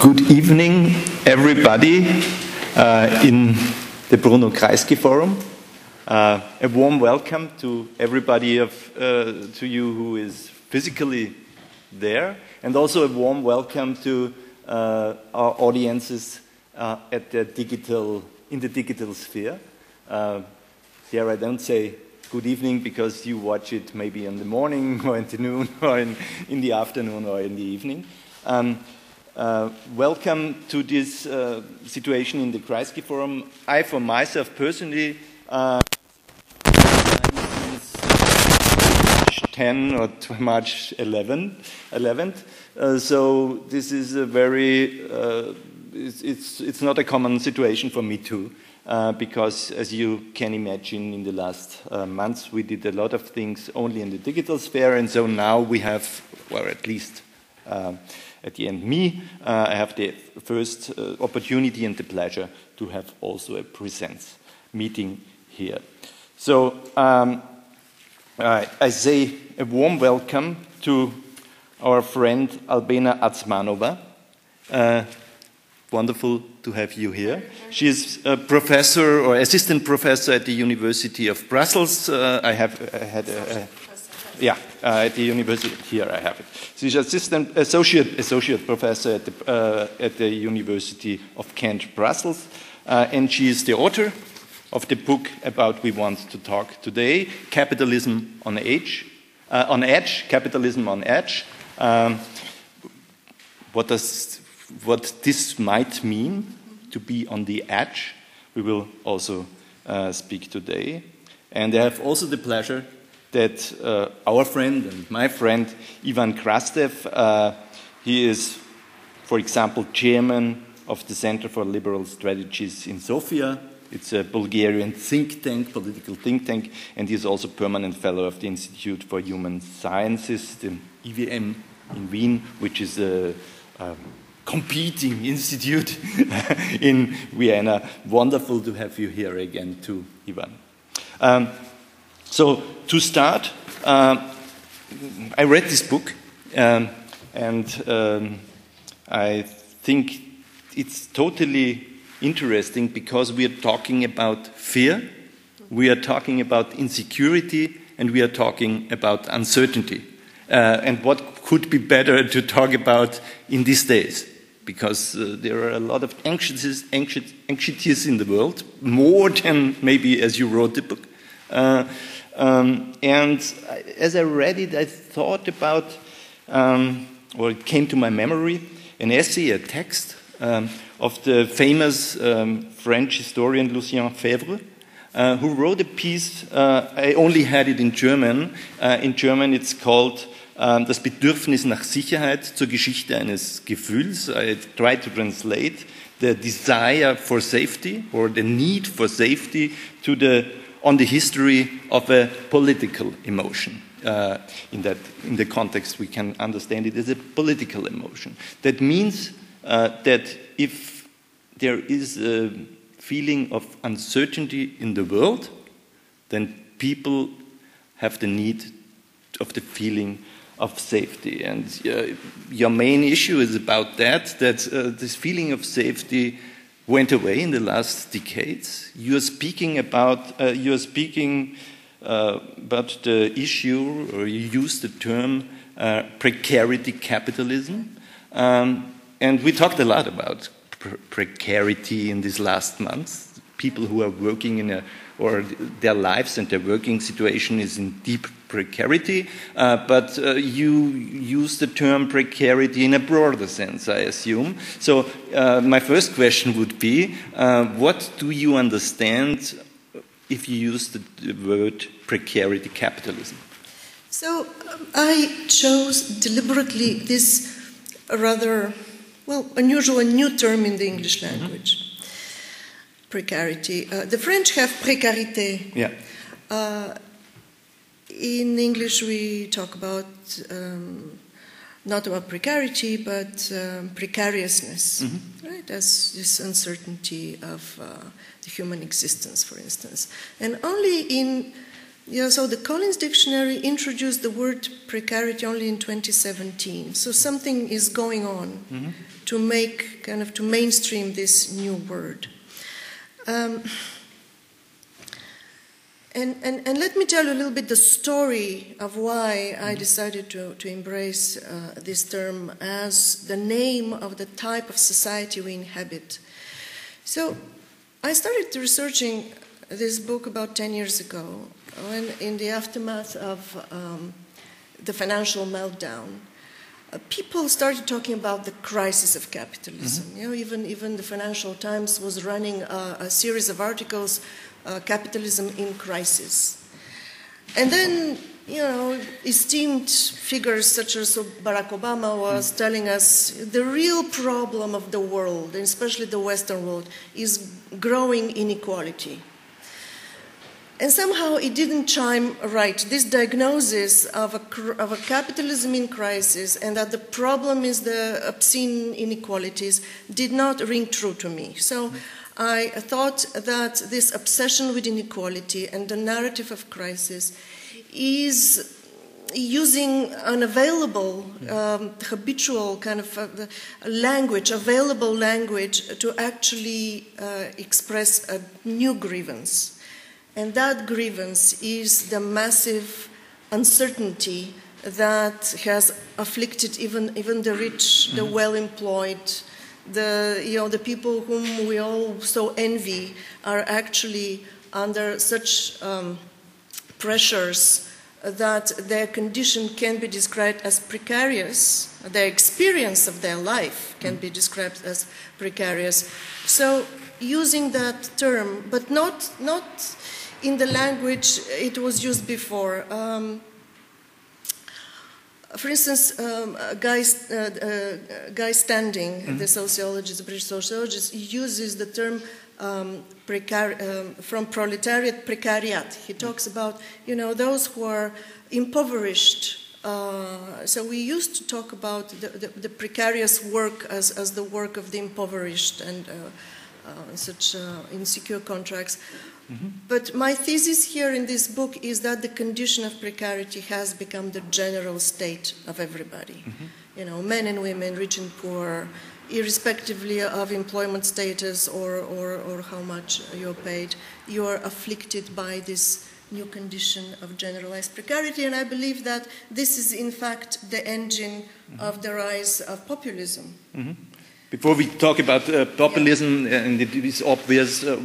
good evening, everybody, uh, in the Bruno Kreisky Forum. Uh, a warm welcome to everybody of, uh, to you who is physically there, and also a warm welcome to uh, our audiences uh, at the digital, in the digital sphere. Uh, here I don't say good evening because you watch it maybe in the morning or in the noon or in, in the afternoon or in the evening. Um, uh, welcome to this uh, situation in the Kreisky Forum. I, for myself personally, uh, March 10 or March 11, 11th. Uh, so this is a very, uh, it's, it's, it's, not a common situation for me too. Uh, because, as you can imagine, in the last months we did a lot of things only in the digital sphere, and so now we have, well, at least at the end me, uh, I have the first uh, opportunity and the pleasure to have also a presence meeting here. So um, I say a warm welcome to our friend Albena Azmanova. Uh, wonderful to have you here. She is a professor or assistant professor at the University of Brussels. Uh, I have I had a, a yeah, uh, at the university. Here I have it. She's assistant associate associate professor at the, uh, at the University of Kent, Brussels, uh, and she is the author of the book about we want to talk today: Capitalism on Edge. Uh, on Edge, Capitalism on Edge. Um, what does what this might mean to be on the edge? We will also uh, speak today, and I have also the pleasure that uh, our friend and my friend Ivan Krastev, uh, he is, for example, chairman of the Center for Liberal Strategies in Sofia. It's a Bulgarian think tank, political think tank, and he is also permanent fellow of the Institute for Human Sciences, the IWM in Wien, which is a, a competing institute in Vienna. Wonderful to have you here again, too, Ivan. Um, so, to start, uh, I read this book um, and um, I think it's totally interesting because we are talking about fear, we are talking about insecurity, and we are talking about uncertainty. Uh, and what could be better to talk about in these days? Because uh, there are a lot of anxieties, anxieties in the world, more than maybe as you wrote the book. Uh, um, and as I read it, I thought about, um, or it came to my memory, an essay, a text um, of the famous um, French historian Lucien Febvre, uh, who wrote a piece. Uh, I only had it in German. Uh, in German, it's called um, Das Bedürfnis nach Sicherheit zur Geschichte eines Gefühls. I tried to translate the desire for safety or the need for safety to the on the history of a political emotion. Uh, in, that, in the context, we can understand it as a political emotion. That means uh, that if there is a feeling of uncertainty in the world, then people have the need of the feeling of safety. And uh, your main issue is about that, that uh, this feeling of safety went away in the last decades. You are speaking about uh, you are speaking uh, about the issue, or you use the term uh, precarity capitalism, um, and we talked a lot about pre precarity in these last months. People who are working in a or their lives and their working situation is in deep precarity, uh, but uh, you use the term precarity in a broader sense, I assume. So, uh, my first question would be uh, what do you understand if you use the, word precarity capitalism? So, um, I chose deliberately this rather, well, unusual and new term in the English mm-hmm. language. Mm -hmm precarity. Uh, the French have précarité. Yeah. In English, we talk about um, not about precarity, but um, precariousness, mm-hmm. right? As this uncertainty of uh, the human existence, for instance. And only in yeah, so the Collins Dictionary introduced the word precarity only in 2017. So something is going on mm-hmm. to make kind of to mainstream this new word. Um, and, and, and let me tell you a little bit the story of why I decided to, to embrace uh, this term as the name of the type of society we inhabit. So I started researching this book about 10 years ago, when in the aftermath of um, the financial meltdown. Uh, people started talking about the crisis of capitalism. Mm-hmm. You know, even even the Financial Times was running a, a series of articles uh, capitalism in crisis. And then, you know, esteemed figures such as Barack Obama was mm. telling us the real problem of the world, and especially the Western world, is growing inequality. And somehow it didn't chime right. This diagnosis of a, of a capitalism in crisis and that the problem is the obscene inequalities did not ring true to me. So I thought that this obsession with inequality and the narrative of crisis is using an available, um, habitual kind of uh, language, available language to actually uh, express a new grievance. And that grievance is the massive uncertainty that has afflicted even, even the rich, mm-hmm. the well employed, the, you know, the people whom we all so envy are actually under such um, pressures that their condition can be described as precarious. Their experience of their life can be described as precarious. So, using that term, but not, not in the language it was used before. Um, for instance, um, Guy, uh, uh, Guy Standing, mm-hmm. the sociologist, the British sociologist, uses the term um, precar- um, from proletariat precariat. He talks about, you know, those who are impoverished. Uh, so we used to talk about the, the, the, precarious work as, as the work of the impoverished and uh, uh, such uh, insecure contracts. Mm-hmm. But my thesis here in this book is that the condition of precarity has become the general state of everybody. Mm-hmm. You know, men and women, rich and poor, irrespectively of employment status or, or, or how much you're paid, you are afflicted by this new condition of generalized precarity. And I believe that this is, in fact, the engine mm-hmm. of the rise of populism. Before we talk about uh, populism, uh, and it is obvious uh,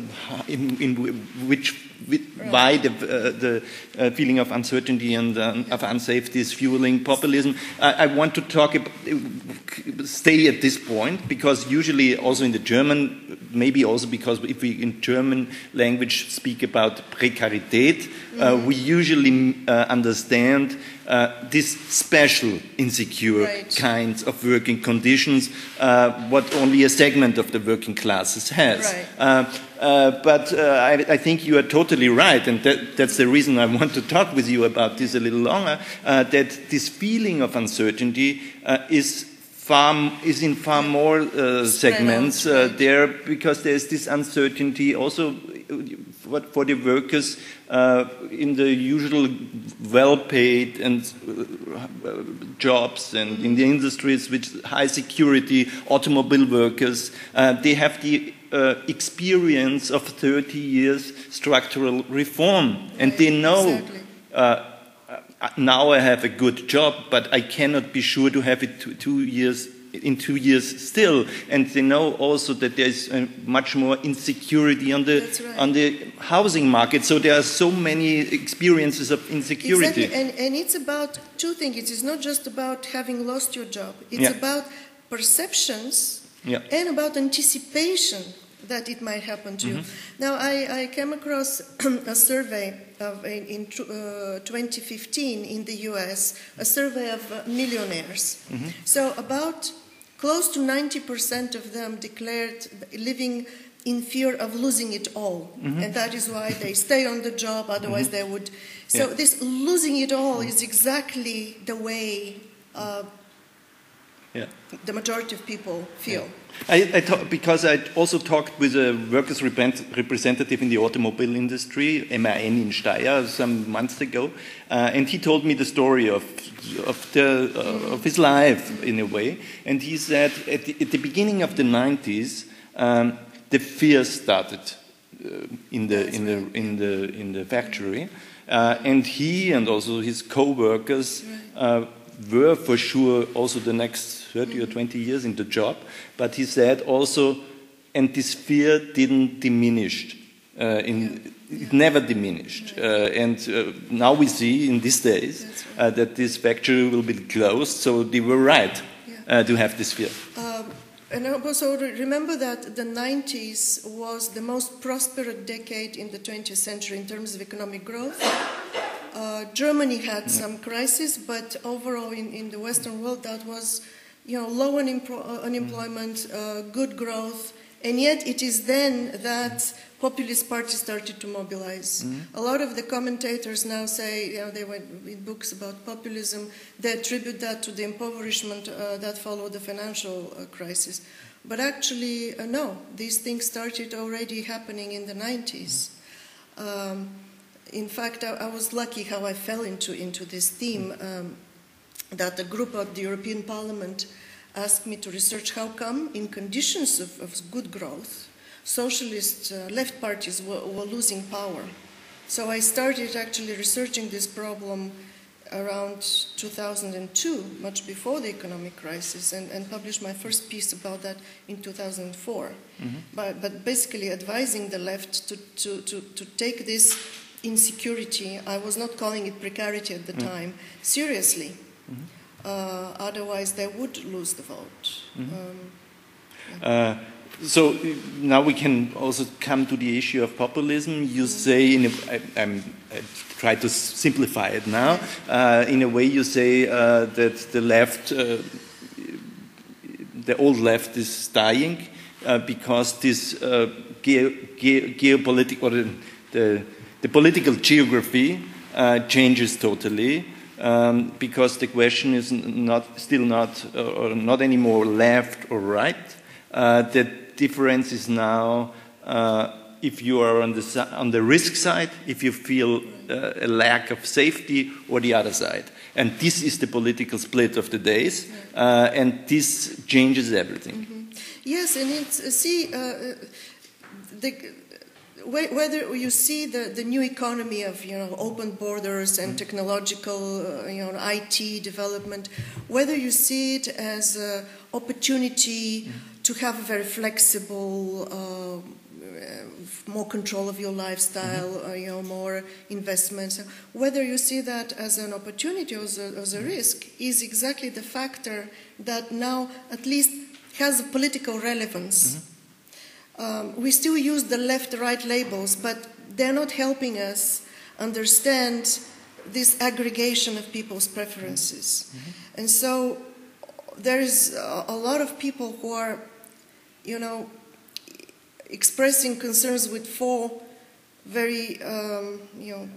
in, in, which, why the, uh, the uh, feeling of uncertainty and uh, of unsafety is fueling populism, I want to talk, about, stay at this point, because usually also in the German, maybe also because if we in German language speak about Prekarität, mm -hmm. we usually understand uh, this special insecure right. kinds of working conditions, uh, what only a segment of the working classes has. Right. Uh, uh but uh, I, I, think you are totally right, and that, that's the reason I want to talk with you about this a little longer. Uh, that this feeling of uncertainty is far is in far more uh, segments uh, there because there's this uncertainty also for, for the workers uh, in the usual well-paid and uh, jobs and in the industries with high security automobile workers uh, they have the uh, experience of 30 years structural reform. And they know exactly. now I have a good job, but I cannot be sure to have it two, two years in two years still. And they know also that there's uh, much more insecurity on the right. on the housing market. So there are so many experiences of insecurity. Exactly, and, and it's about two things. It is not just about having lost your job. It's yeah. about perceptions yeah. and about anticipation that it might happen to mm-hmm. you. Now, I, I, came across a survey of in, in uh, 2015 in the U.S. a survey of uh, millionaires. Mm-hmm. So about close to 90% of them declared living in fear of losing it all, mm-hmm. and that is why they stay on the job. Otherwise, mm-hmm. they would. So yeah. this losing it all is exactly the way. Uh, Yeah. the majority of people feel. I, I talk, because I also talked with a workers' representative in the automobile industry, MAN in Steyr, some months ago, uh, and he told me the story of of, the, uh, of his life in a way. And he said at the, at the beginning of the 90s, um, the fear started uh, in the in the in the in the factory, uh, and he and also his co-workers uh, were for sure also the next 30 or 20 years in the job. But he said also, and this fear didn't diminish. Uh, in, it never diminished. Uh, and uh, now we see in these days uh, that this factory will be closed, so they were right uh, to have this fear. Um, and also remember that the 90s was the most prosperous decade in the 20th century in terms of economic growth. Uh, Germany had some crisis, but overall in, in the Western world that was, you know, low unemployment, uh, good growth, and yet it is then that populist parties started to mobilize. Mm-hmm. A lot of the commentators now say, you know, they went in books about populism, they attribute that to the impoverishment uh, that followed the financial uh, crisis. But actually, uh, no, these things started already happening in the 90s. Um, in fact, I, I, was lucky how I fell into, into this theme um, that a group of the European Parliament asked me to research how come, in conditions of, of good growth, socialist uh, left parties were, were, losing power. So I started actually researching this problem around 2002, much before the economic crisis, and, and published my first piece about that in 2004. Mm-hmm. But, but basically advising the left to, to, to, to take this insecurity, I was not calling it precarity at the mm-hmm. time, seriously. Mm-hmm. Uh, otherwise, they would lose the vote. Mm-hmm. Um, yeah. uh, so now we can also come to the issue of populism. You mm-hmm. say, in a, I, I'm, I try to simplify it now. Uh, in a way, you say uh, that the left, uh, the old left, is dying uh, because this ge- ge- geopolitical or the, the, the, political geography changes totally um, because the question is not still not uh, or not anymore left or right. Uh, the difference is now uh, if you are on the on the risk side, if you feel uh, a lack of safety, or the other side. And this is the political split of the days, uh, and this changes everything. Mm -hmm. Yes, and it's uh, see the whether you see the, the new economy of you know open borders and mm-hmm. technological uh, you know IT development, whether you see it as an opportunity mm-hmm. to have a very flexible, uh, more control of your lifestyle, mm-hmm. uh, you know more investments, whether you see that as an opportunity or as a, as a risk, is exactly the factor that now at least has a political relevance. Mm-hmm um, we still use the left-right labels, but they're not helping us understand this aggregation of people's preferences. Mm-hmm. And so there is a, lot of people who are, you know, expressing concerns with four very, um, you know,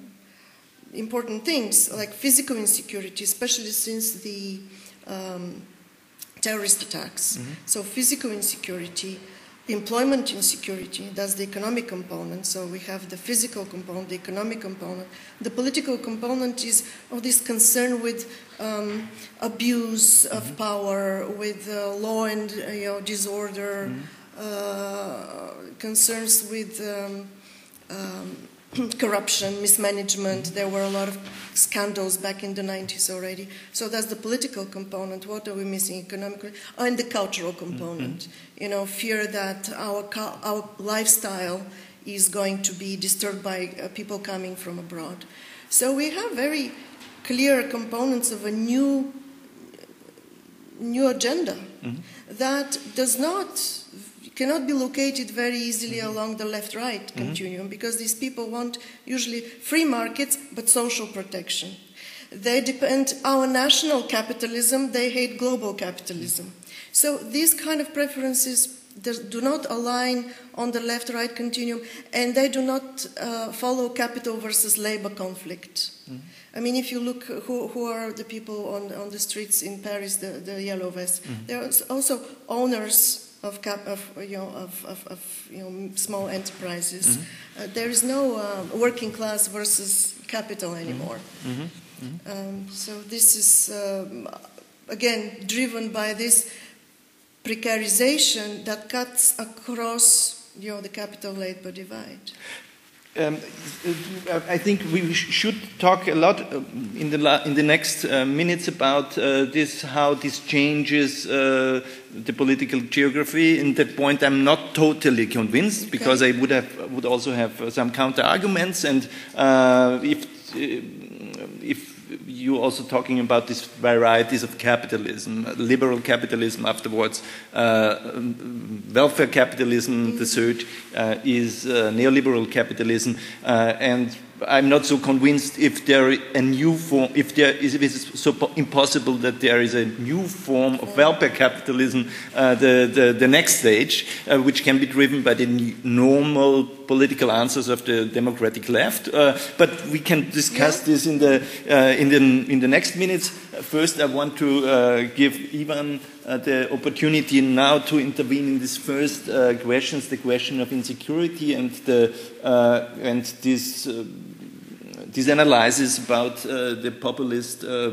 important things like physical insecurity, especially since the um, terrorist attacks. Mm-hmm. So physical insecurity employment insecurity, that's the economic component. So we have the physical component, the economic component. The political component is all this concern with um, abuse of mm-hmm. power, with uh, law and uh, you know, disorder, mm-hmm. uh, concerns with um, um, corruption, mismanagement. There were a lot of scandals back in the 90s already. So that's the political component. What are we missing economically? Oh, and the cultural component. Mm-hmm. You know, fear that our, our lifestyle is going to be disturbed by uh, people coming from abroad. So we have very clear components of a new new agenda mm-hmm. that does not cannot be located very easily mm-hmm. along the left right mm-hmm. continuum because these people want usually free markets but social protection. They depend our national capitalism, they hate global capitalism. So these kind of preferences do not align on the left right continuum and they do not uh, follow capital versus labor conflict. Mm-hmm. I mean, if you look, who, who are the people on, on the streets in Paris, the, the yellow vests? Mm-hmm. They're also owners of, cap, of, you know, of, of, of you know, small enterprises. Mm-hmm. Uh, there is no uh, working class versus capital anymore. Mm-hmm. mm-hmm. Um, so this is, um, again, driven by this precarization that cuts across you know, the capital-labor divide. Um, I think we should talk a lot uh, in the in the next uh, minutes about uh, this, how this changes uh, the political geography. In that point, I'm not totally convinced okay. because I would have would also have some counter arguments, and uh, uh, if you also talking about these varieties of capitalism, liberal capitalism afterwards, uh, welfare capitalism, the third uh, is uh, neoliberal capitalism, uh, and I'm not so convinced if there a new form, if there is, if it's so impossible that there is a new form of welfare capitalism, uh, the, the, the next stage, uh, which can be driven by the normal political answers of the democratic left. Uh, but we can discuss this in the, uh, in, the, in the next minutes. First, I want to uh, give Ivan uh, the opportunity now to intervene in these first questions, the question of insecurity and, the, and this this analysis about uh, the populist, uh,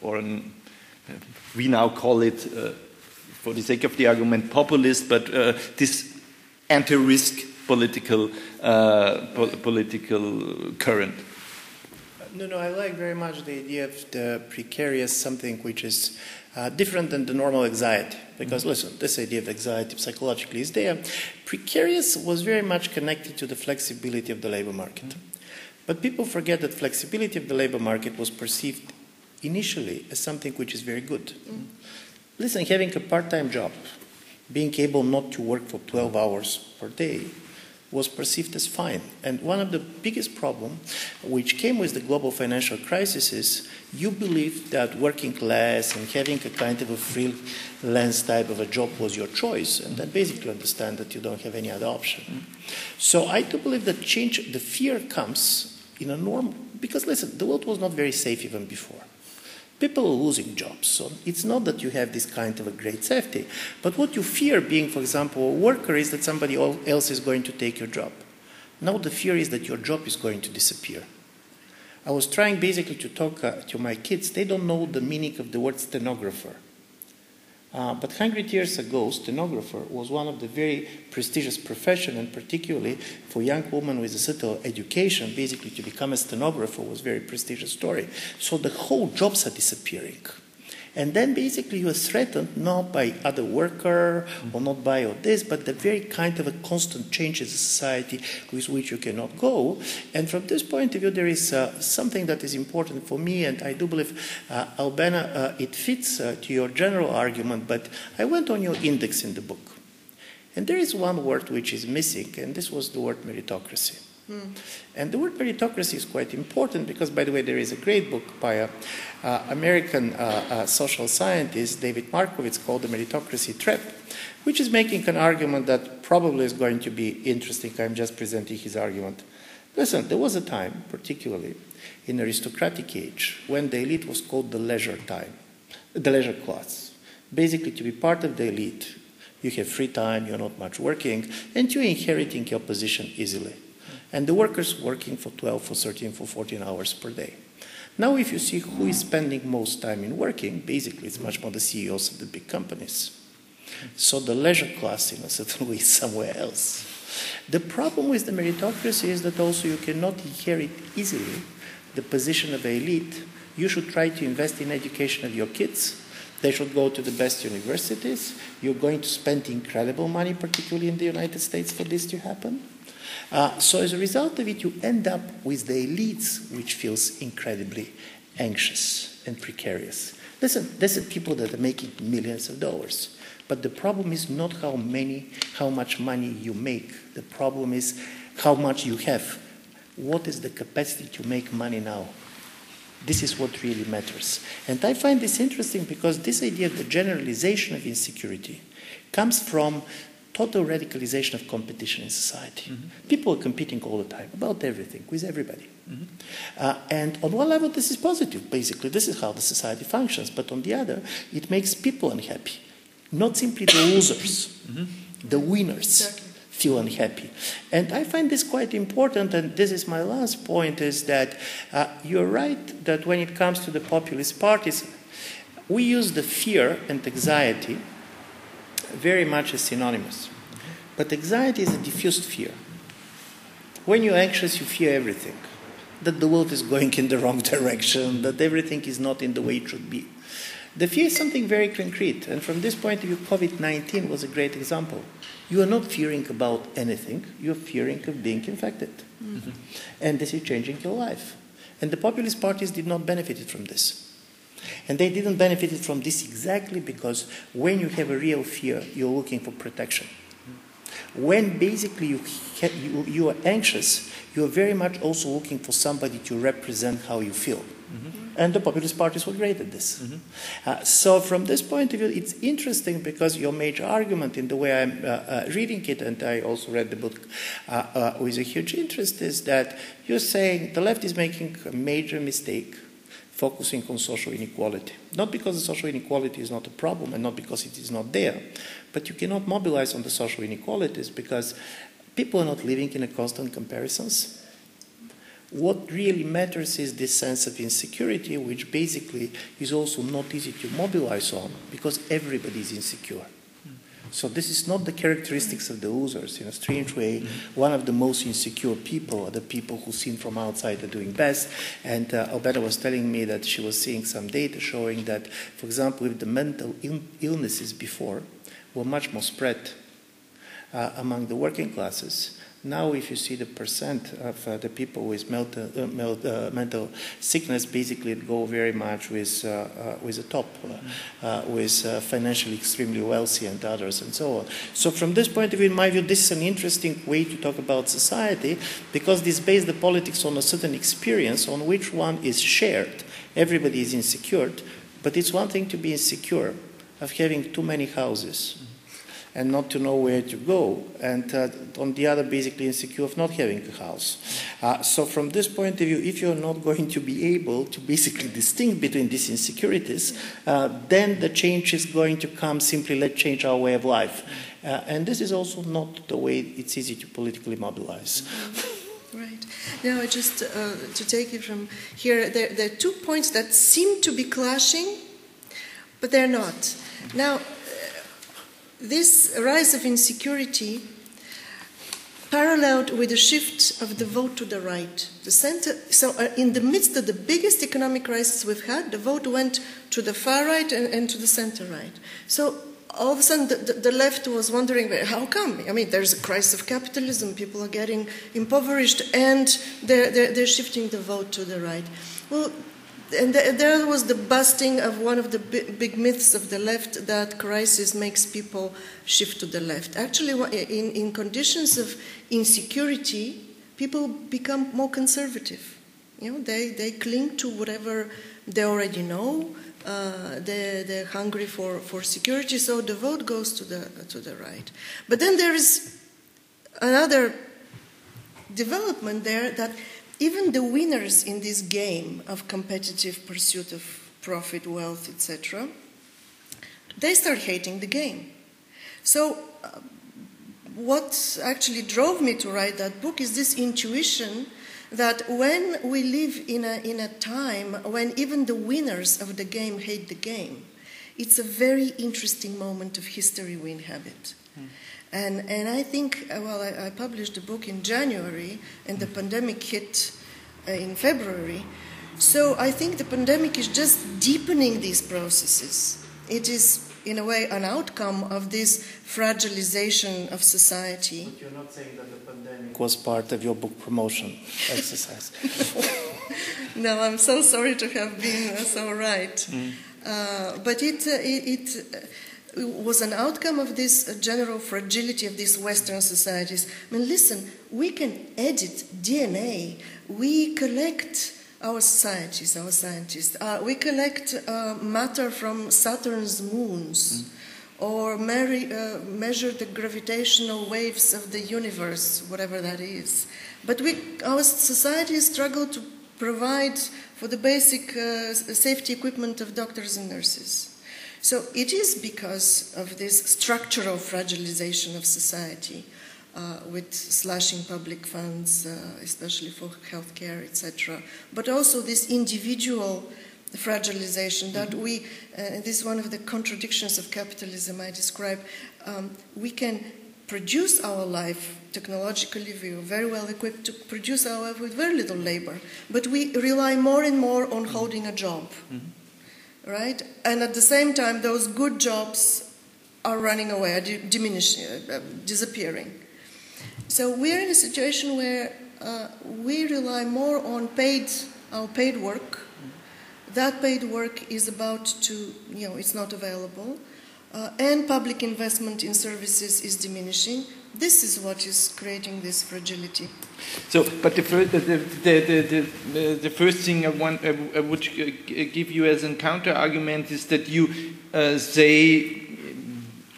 or an, uh, we now call it, uh, for the sake of the argument, populist, but uh, this anti-risk political po political current. No, no, I like very much the idea of the precarious something which is uh, different than the normal anxiety. Because mm -hmm. listen, this idea of anxiety psychologically is there. Precarious was very much connected to the flexibility of the labor market. Mm -hmm. But people forget that flexibility of the labor market was perceived initially as something which is very good. Mm. Listen, having a part time job, being able not to work for 12 hours per day, was perceived as fine. And one of the biggest problems which came with the global financial crisis is you believe that working class and having a kind of a freelance type of a job was your choice, and then basically understand that you don't have any other option. Mm. So I do believe that change, the fear comes in a normal, because listen, the world was not very safe even before. People are losing jobs, so it's not that you have this kind of a great safety. But what you fear being, for example, a worker is that somebody else is going to take your job. Now the fear is that your job is going to disappear. I was trying basically to talk uh, to my kids. They don't know the meaning of the word stenographer. Uh, but 100 years ago, stenographer was one of the very prestigious profession, and particularly for young women with a certain education, basically to become a stenographer was a very prestigious story. So the whole jobs are disappearing. And then basically you are threatened not by other worker or not by all this, but the very kind of a constant change in society with which you cannot go. And from this point of view, there is uh, something that is important for me, and I do believe, uh, Albena, uh, it fits uh, to your general argument, but I went on your index in the book. And there is one word which is missing, and this was the word meritocracy. Mm. And the word meritocracy is quite important because, by the way, there is a great book by an uh, American uh, uh, social scientist, David Markovits, called The Meritocracy Trap, which is making an argument that probably is going to be interesting. I'm just presenting his argument. Listen, there was a time, particularly in aristocratic age, when the elite was called the leisure time, the leisure class. Basically, to be part of the elite, you have free time, you're not much working, and you're inheriting your position easily and the workers working for 12, for 13, for 14 hours per day. Now, if you see who is spending most time in working, basically it's much more the CEOs of the big companies. So the leisure class, in a certain way, is somewhere else. The problem with the meritocracy is that also you cannot inherit easily the position of the elite. You should try to invest in education of your kids. They should go to the best universities. You're going to spend incredible money, particularly in the United States, for this to happen. Uh, so as a result of it, you end up with the elites, which feels incredibly anxious and precarious. Listen, these are people that are making millions of dollars. But the problem is not how many, how much money you make. The problem is how much you have. What is the capacity to make money now? This is what really matters. And I find this interesting because this idea of the generalization of insecurity comes from total radicalization of competition in society. Mm-hmm. People are competing all the time about everything with everybody. Mm-hmm. Uh, and on one level, this is positive. Basically, this is how the society functions. But on the other, it makes people unhappy. Not simply the losers, mm-hmm. the winners. Exactly feel unhappy. And I find this quite important, and this is my last point, is that uh, you're right that when it comes to the populist parties, we use the fear and anxiety very much as synonymous. But anxiety is a diffused fear. When you're anxious, you fear everything that the world is going in the wrong direction, that everything is not in the way it should be. The fear is something very concrete, and from this point of view, COVID 19 was a great example. You are not fearing about anything, you're fearing of being infected. Mm-hmm. And this is changing your life. And the populist parties did not benefit from this. And they didn't benefit from this exactly because when you have a real fear, you're looking for protection. When basically you, you, you are anxious, you are very much also looking for somebody to represent how you feel. Mm-hmm. And the populist parties were great at this. Mm-hmm. Uh, so, from this point of view, it's interesting because your major argument in the way I'm uh, uh, reading it, and I also read the book uh, uh, with a huge interest, is that you're saying the left is making a major mistake focusing on social inequality. Not because the social inequality is not a problem and not because it is not there, but you cannot mobilize on the social inequalities because people are not living in a constant comparisons. What really matters is this sense of insecurity, which basically is also not easy to mobilize on because everybody is insecure. So this is not the characteristics of the losers. In a strange way, one of the most insecure people are the people who seen from outside are doing best. And uh, Albena was telling me that she was seeing some data showing that, for example, if the mental il- illnesses before were much more spread uh, among the working classes, now, if you see the percent of uh, the people with mental, uh, uh, mental sickness, basically it go very much with uh, uh, with the top, uh, with financially extremely wealthy and others, and so on. So, from this point of view, in my view, this is an interesting way to talk about society because this based the politics on a certain experience on which one is shared. Everybody is insecure, but it's one thing to be insecure of having too many houses and not to know where to go, and uh, on the other, basically insecure of not having a house. Uh, so, from this point of view, if you're not going to be able to basically distinguish between these insecurities, uh, then the change is going to come simply let's change our way of life. Uh, and this is also not the way it's easy to politically mobilize. Right. Now, just uh, to take it from here, there, there are two points that seem to be clashing, but they're not. Now, this rise of insecurity paralleled with the shift of the vote to the right. The center, so uh, in the midst of the biggest economic crisis we've had, the vote went to the far right and, and to the center right. So all of a sudden, the, the, the, left was wondering, how come? I mean, there's a crisis of capitalism, people are getting impoverished, and they're, they're, they're shifting the vote to the right. Well, and there was the busting of one of the big myths of the left that crisis makes people shift to the left. Actually, in, in conditions of insecurity, people become more conservative. You know, they, they cling to whatever they already know. Uh, they, they're hungry for, for security, so the vote goes to the, to the right. But then there is another development there that even the winners in this game of competitive pursuit of profit, wealth, etc., they start hating the game. So, uh, what actually drove me to write that book is this intuition that when we live in a, in a time when even the winners of the game hate the game, it's a very interesting moment of history we inhabit. Mm. And, and I think, uh, well, I, I published the book in January, and the pandemic hit uh, in February. So I think the pandemic is just deepening these processes. It is, in a way, an outcome of this fragilization of society. But you're not saying that the pandemic was part of your book promotion exercise. no, I'm so sorry to have been uh, so right. Mm. Uh, but it, uh, it, it was an outcome of this general fragility of these Western societies. I mean, listen, we can edit DNA, we collect our societies, our scientists, uh, we collect uh, matter from Saturn's moons. Mm. or marry, uh, measure the gravitational waves of the universe, whatever that is. But we, our society struggle to provide for the basic uh, safety equipment of doctors and nurses. So it is because of this structural fragilization of society, uh, with slashing public funds, uh, especially for healthcare, etc., but also this individual fragilization that we, uh, this is one of the contradictions of capitalism I describe, um, we can produce our life technologically, we are very well equipped to produce our life with very little labor, but we rely more and more on holding a job. Mm-hmm right? And at the same time, those good jobs are running away, diminishing, uh, uh, disappearing. So we're in a situation where uh, we rely more on paid, our paid work. That paid work is about to, you know, it's not available. Uh, and public investment in services is diminishing. This is what is creating this fragility. So, but the the, the, the, the first thing I, want, I would give you as a counter argument is that you uh, say,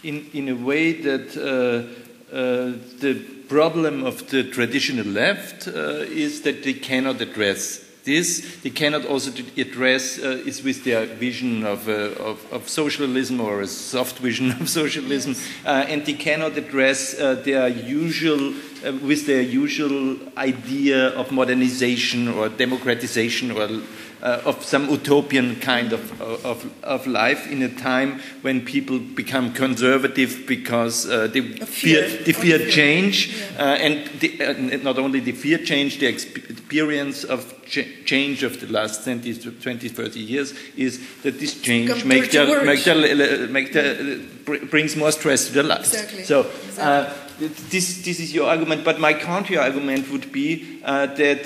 in, in a way, that uh, uh, the problem of the traditional left uh, is that they cannot address this. They cannot also address uh, is with their vision of, uh, of, of, socialism or a soft vision of socialism, uh, and they cannot address uh, their usual uh, with their usual idea of modernization or democratization or uh, of some utopian kind of, of, of, life in a time when people become conservative because uh, they, fear, they fear, fear change yeah. uh, and uh, not only they fear change, the experience of ch change of the last 20, 20, 30 years is that this change make their, make their, make their, brings more stress to their lives. Exactly. So uh, this, this is your argument, but my counter argument would be uh, that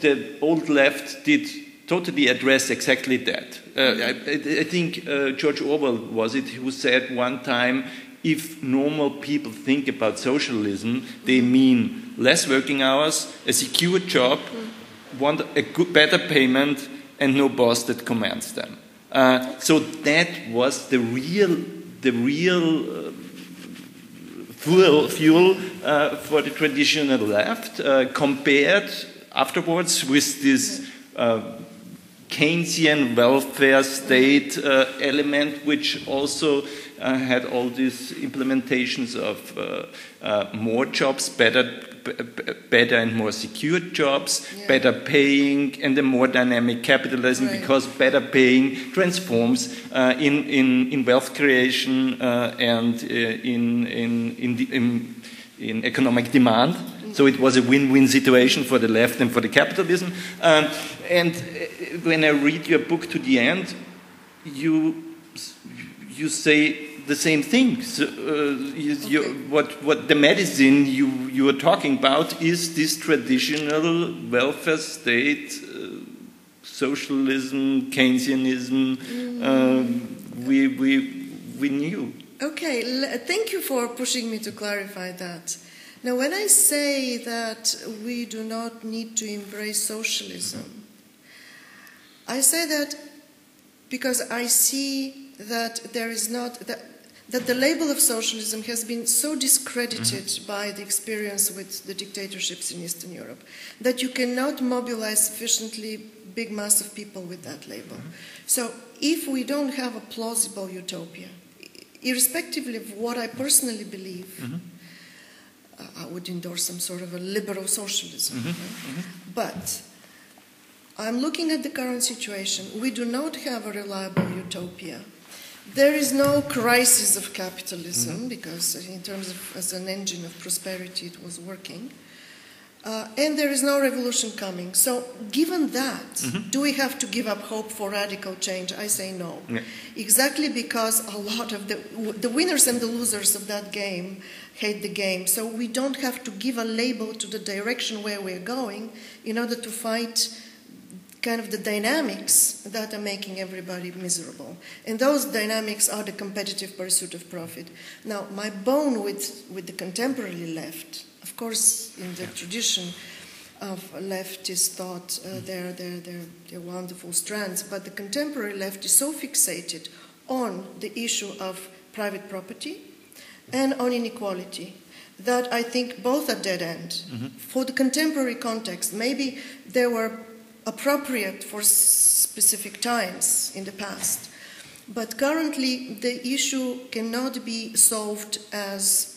the old left did totally address exactly that. Uh, I, I, think uh, George Orwell was it who said one time if normal people think about socialism, they mean less working hours, a secure job, want a good, better payment, and no boss that commands them. Uh, so that was the real, the real uh, fuel, fuel uh, for the traditional left, uh, compared afterwards with this Keynesian welfare state uh, element, which also uh, had all these implementations of uh, uh more jobs, better, better and more secure jobs, yeah. better paying, and a more dynamic capitalism right. because better paying transforms uh, in, in, in wealth creation uh, and in, in, in, in, in economic demand. So it was a win-win situation for the left and for the capitalism. Um, and uh, when I read your book to the end, you you say the same thing. So, uh, you, okay. you, what what the medicine you you are talking about is this traditional welfare state, uh, socialism, Keynesianism. Mm. Um, we we we knew. Okay, thank you for pushing me to clarify that. Now, when I say that we do not need to embrace socialism, I say that because I see that there is not that, that the label of socialism has been so discredited mm-hmm. by the experience with the dictatorships in Eastern Europe that you cannot mobilize sufficiently big mass of people with that label. Mm-hmm. So if we don't have a plausible utopia, irrespectively of what I personally believe, mm-hmm I would endorse some sort of a liberal socialism. Mm-hmm. Right? Mm-hmm. But I'm looking at the current situation. We do not have a reliable utopia. There is no crisis of capitalism mm-hmm. because, in terms of as an engine of prosperity, it was working. Uh, and there is no revolution coming. So, given that, mm-hmm. do we have to give up hope for radical change? I say no. Yeah. Exactly because a lot of the, the winners and the losers of that game hate the game. So, we don't have to give a label to the direction where we're going in order to fight kind of the dynamics that are making everybody miserable. And those dynamics are the competitive pursuit of profit. Now, my bone with, with the contemporary left of course, in the tradition of leftist thought, uh, they're, they're, they're, they're wonderful strands, but the contemporary left is so fixated on the issue of private property and on inequality that I think both are dead end. Mm-hmm. For the contemporary context, maybe there were appropriate for specific times in the past. But currently, the issue cannot be solved as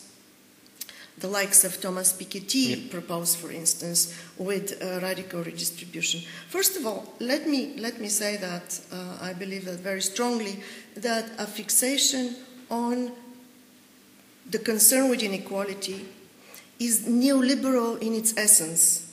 the likes of Thomas Piketty yep. propose, for instance, with uh, radical redistribution. First of all, let me, let me say that uh, I believe that very strongly that a fixation on the concern with inequality is neoliberal in its essence.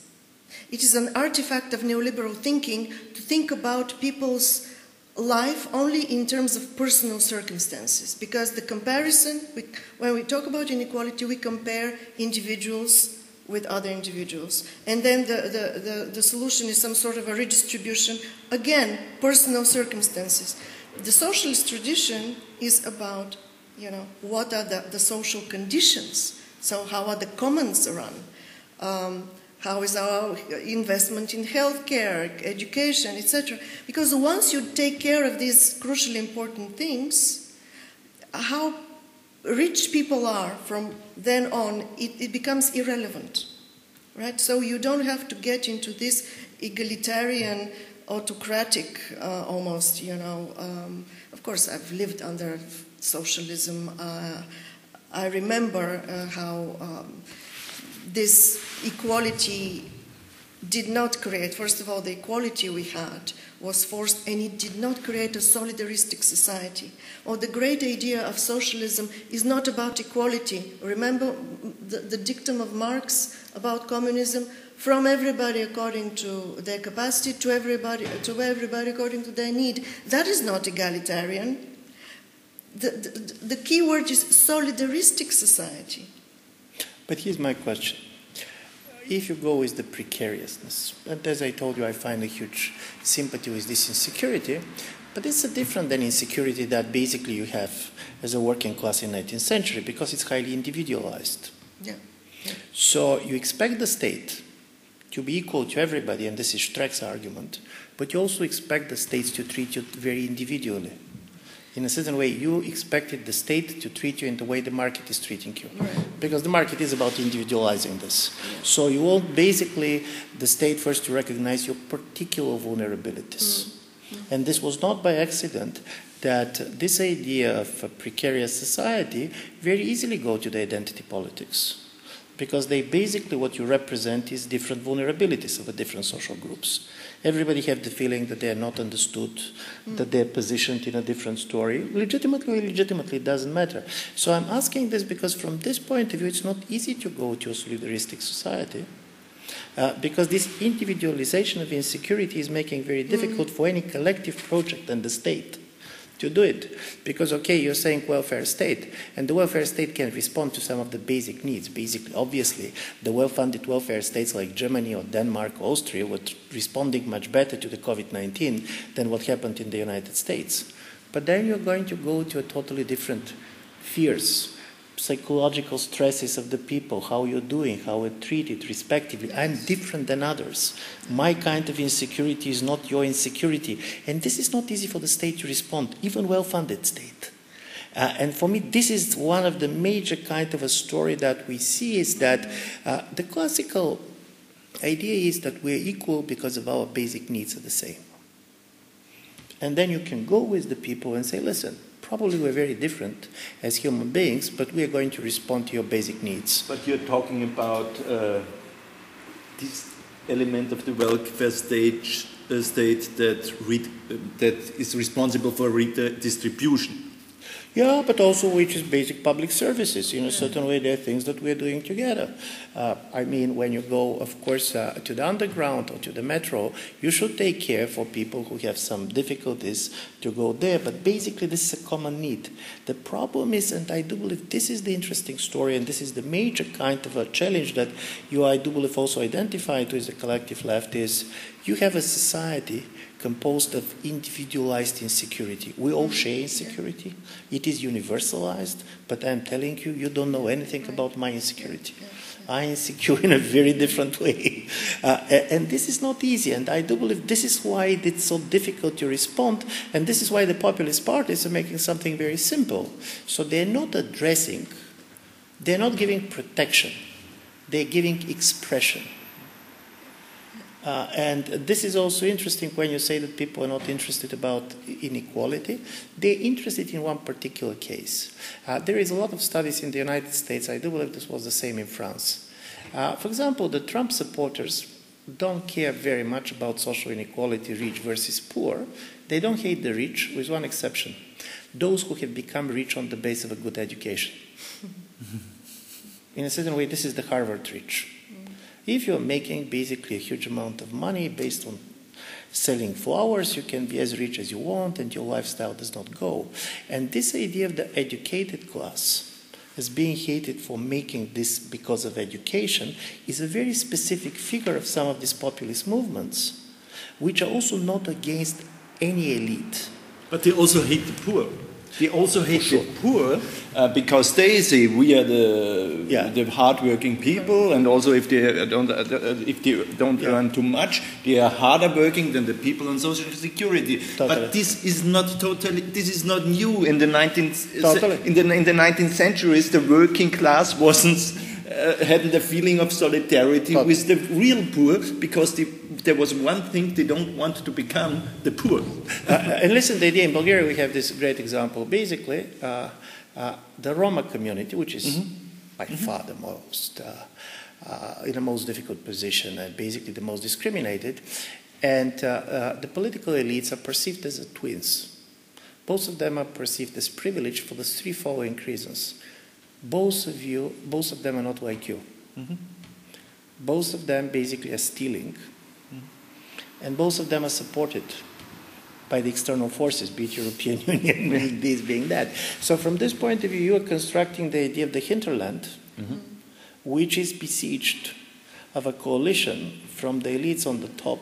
It is an artifact of neoliberal thinking to think about people's life only in terms of personal circumstances, because the comparison, we, when we talk about inequality, we compare individuals with other individuals. And then the, the, the, the, solution is some sort of a redistribution. Again, personal circumstances. The socialist tradition is about, you know, what are the, the social conditions? So how are the commons run? Um, how is our investment in healthcare, education, etc.? Because once you take care of these crucially important things, how rich people are from then on, it, it becomes irrelevant, right? So you don't have to get into this egalitarian, autocratic, uh, almost, you know. Um, of course, I've lived under socialism. Uh, I remember uh, how. Um, this equality did not create, first of all, the equality we had was forced and it did not create a solidaristic society. Or the great idea of socialism is not about equality. Remember the, the dictum of Marx about communism? From everybody according to their capacity to everybody, to everybody according to their need. That is not egalitarian. The, the, the key word is solidaristic society. But here's my question. If you go with the precariousness, and as I told you, I find a huge sympathy with this insecurity, but it's a different than insecurity that basically you have as a working class in 19th century because it's highly individualized. Yeah. yeah. So you expect the state to be equal to everybody, and this is Streeck's argument, but you also expect the states to treat you very individually in a certain way, you expected the state to treat you in the way the market is treating you. Right. Because the market is about individualizing this. Yeah. So you want basically the state first to recognize your particular vulnerabilities. Mm. And this was not by accident that this idea of a precarious society very easily go to the identity politics because they basically what you represent is different vulnerabilities of the different social groups everybody have the feeling that they are not understood, mm. that they're positioned in a different story. Legitimately, or illegitimately, it doesn't matter. So I'm asking this because from this point of view, it's not easy to go to a solidaristic society. Uh, because this individualization of insecurity is making very difficult mm. for any collective project and the state to do it. Because, okay, you're saying welfare state, and the welfare state can respond to some of the basic needs. Basically, obviously, the well funded welfare states like Germany or Denmark or Austria were responding much better to the COVID 19 than what happened in the United States. But then you're going to go to a totally different fears psychological stresses of the people, how you're doing, how we're treated respectively. I'm different than others. My kind of insecurity is not your insecurity. And this is not easy for the state to respond, even well funded state. Uh, and for me, this is one of the major kind of a story that we see is that uh, the classical idea is that we're equal because of our basic needs are the same. And then you can go with the people and say, listen, probably we're very different as human beings, but we are going to respond to your basic needs. But you're talking about uh, this element of the welfare state, uh, state that, uh, that is responsible for redistribution. Yeah, but also which is basic public services. In a certain way, there are things that we're doing together. Uh, I mean, when you go, of course, uh, to the underground or to the metro, you should take care for people who have some difficulties to go there. But basically, this is a common need. The problem is, and I do believe this is the interesting story, and this is the major kind of a challenge that you, I do believe, also identify with the collective left is You have a society composed of individualized insecurity. We all share insecurity. It is universalized, but I'm telling you, you don't know anything about my insecurity. I insecure in a very different way. Uh, and this is not easy, and I do believe this is why it's so difficult to respond, and this is why the populist parties are making something very simple. So they're not addressing, they're not giving protection, they're giving expression. Uh, and this is also interesting when you say that people are not interested about inequality. They're interested in one particular case. Uh, there is a lot of studies in the United States. I do believe this was the same in France. Uh, for example, the Trump supporters don't care very much about social inequality, rich versus poor. They don't hate the rich, with one exception those who have become rich on the basis of a good education. in a certain way, this is the Harvard rich. If you're making basically a huge amount of money based on selling flowers, you can be as rich as you want and your lifestyle does not go. And this idea of the educated class as being hated for making this because of education is a very specific figure of some of these populist movements, which are also not against any elite. But they also hate the poor. They also hate sure. the poor uh, because they say we are the yeah. the hardworking people, and also if they don't uh, if they don't yeah. earn too much, they are harder working than the people on social security. Totally. But this is not totally. This is not new in the 19th totally. in the in the 19th centuries. The working class wasn't uh, had the feeling of solidarity but with the real poor because the, there was one thing they don't want to become the poor. uh, and listen, the idea in Bulgaria we have this great example. Basically, uh, uh the Roma community, which is mm-hmm. by mm-hmm. far the most uh, uh, in the most difficult position and basically the most discriminated, and the political elites are perceived as twins. Both of them are perceived as privileged for the three following reasons both of you, both of them are not like you. Mm-hmm. Both of them basically are stealing, mm-hmm. and both of them are supported by the external forces, be it European Union, this being that. So from this point of view, you are constructing the idea of the hinterland, mm-hmm. which is besieged of a coalition from the elites on the top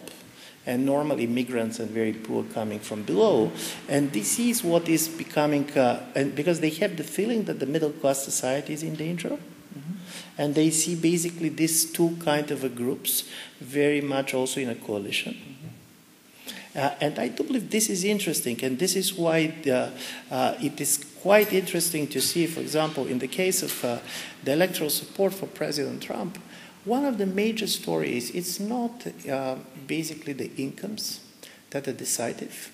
and normal immigrants and very poor coming from below. And this is what is becoming, uh, and because they have the feeling that the middle class society is in danger. Mm-hmm. And they see basically these two kind of groups very much also in a coalition. Mm-hmm. Uh, and I do believe this is interesting, and this is why the, uh, it is quite interesting to see, for example, in the case of uh, the electoral support for President Trump, one of the major stories it's not uh, basically the incomes that are decisive,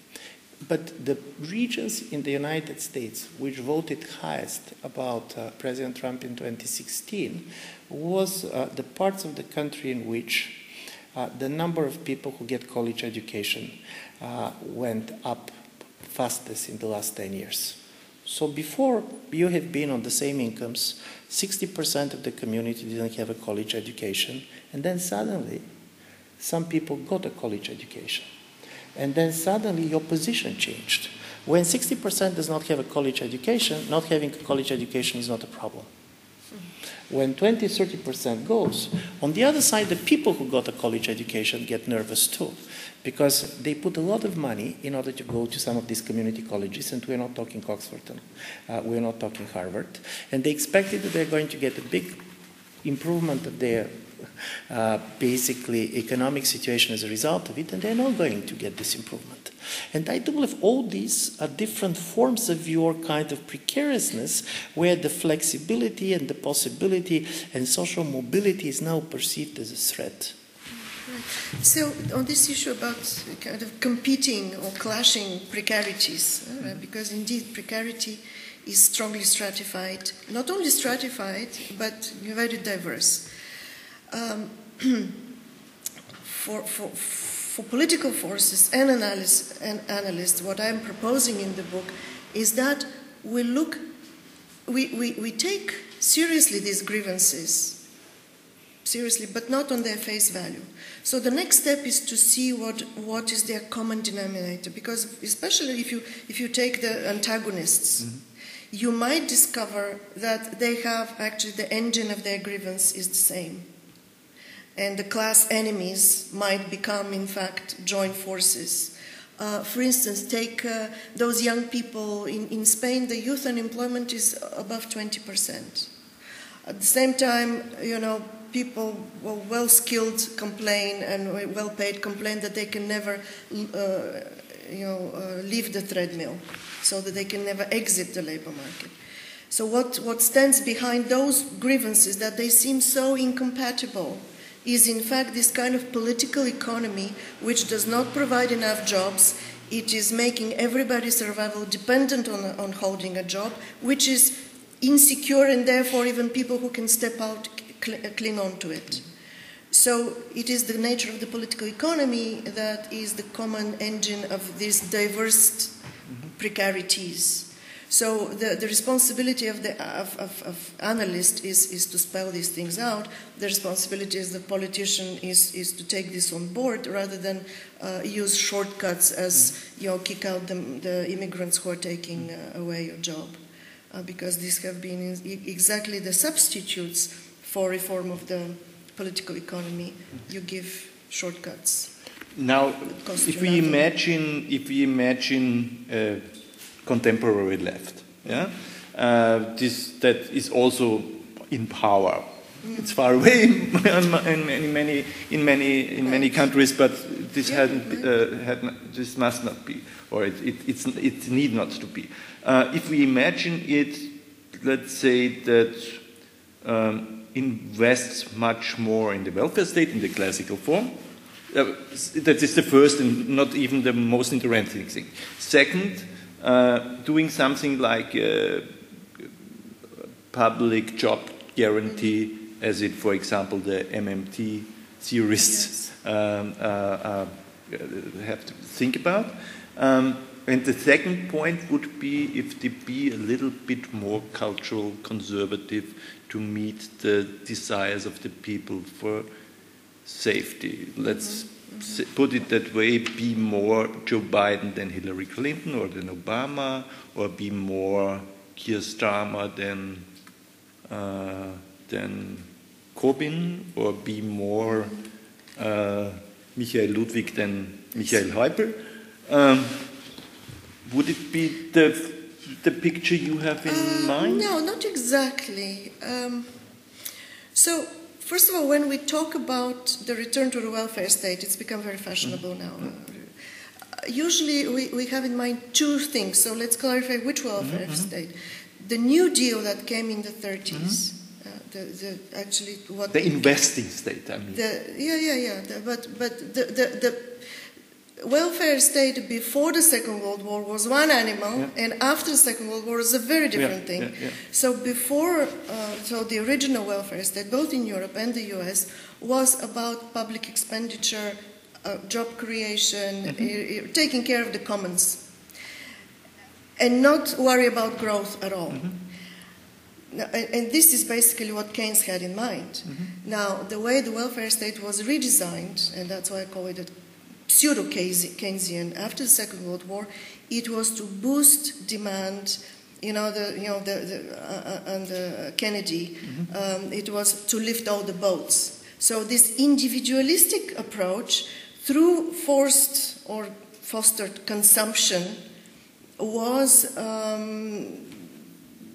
but the regions in the United States which voted highest about uh, President Trump in 2016 was uh, the parts of the country in which uh, the number of people who get college education uh, went up fastest in the last 10 years. So before you have been on the same incomes, 60% of the community didn't have a college education, and then suddenly some people got a college education. And then suddenly your position changed. When 60% does not have a college education, not having a college education is not a problem. When 20, 30% goes, on the other side, the people who got a college education get nervous too because they put a lot of money in order to go to some of these community colleges, and we're not talking Oxford, uh, we're not talking Harvard, and they expected that they're going to get a big improvement of their uh, basically economic situation as a result of it, and they're not going to get this improvement. And I do believe all these are different forms of your kind of precariousness where the flexibility and the possibility and social mobility is now perceived as a threat. So, on this issue about kind of competing or clashing precarities, uh, because indeed precarity is strongly stratified, not only stratified, but very diverse. Um, for, for, for political forces and analysts, and analysts, what I'm proposing in the book is that we look, we, we, we take seriously these grievances seriously, but not on their face value. So the next step is to see what, what is their common denominator, because especially if you, if you take the antagonists, mm-hmm. you might discover that they have actually the engine of their grievance is the same. And the class enemies might become, in fact, joint forces. Uh, for instance, take uh, those young people in, in Spain, the youth unemployment is above 20%. At the same time, you know, people well skilled complain and well paid complain that they can never, uh, you know, uh, leave the treadmill, so that they can never exit the labor market. So, what, what stands behind those grievances that they seem so incompatible is in fact this kind of political economy which does not provide enough jobs. It is making everybody's survival dependent on, on holding a job, which is insecure, and therefore, even people who can step out cl- cling on to it. So, it is the nature of the political economy that is the common engine of these diverse mm-hmm. precarities. So the, the responsibility of the of, of, of analyst is, is to spell these things out. The responsibility of the politician is, is to take this on board rather than uh, use shortcuts as you know kick out the, the immigrants who are taking uh, away your job, uh, because these have been exactly the substitutes for reform of the political economy. You give shortcuts. Now, if we imagine, if we imagine uh, contemporary left. Yeah? Uh, this, that is also in power. It's far away in, many, many, in many, in many countries, but this, hadn't, uh, had, this must not be, or it, it, it need not to be. Uh, if we imagine it, let's say that um, invests much more in the welfare state in the classical form, uh, that is the first and not even the most interesting thing. Second, doing something like a public job guarantee, as it, for example, the MMT theorists yes. um, uh, uh, have to think about. Um, and the second point would be if they be a little bit more cultural conservative to meet the desires of the people for safety. Let's mm-hmm put it that way, be more Joe Biden than Hillary Clinton or than Obama, or be more Keir Starmer than uh, than Corbyn, or be more uh, Michael Ludwig than Michael Häupl. Um, would it be the the picture you have in uh, mind? No, not exactly. Um, so First of all, when we talk about the return to the welfare state, it's become very fashionable now. Uh, usually, we, we have in mind two things. So let's clarify which welfare mm-hmm. state. The New Deal that came in the 30s. Mm-hmm. Uh, the, the, actually what the investing state, I mean. The, yeah, yeah, yeah. The, but but the, the, the welfare state before the Second World War was one animal, yeah. and after the Second World War was a very different yeah, thing. Yeah, so before, uh, so the original welfare state, both in Europe and the U.S., was about public expenditure, uh, job creation, mm-hmm. taking care of the commons, and not worry about growth at all. Mm-hmm. Now, and this is basically what Keynes had in mind. Mm-hmm. Now, the way the welfare state was redesigned, and that's why I call it a pseudo Keynesian after the Second World War, it was to boost demand. You know, the, you know, the, the uh, under Kennedy, mm-hmm. um, it was to lift all the boats. So this individualistic approach, through forced or fostered consumption, was um,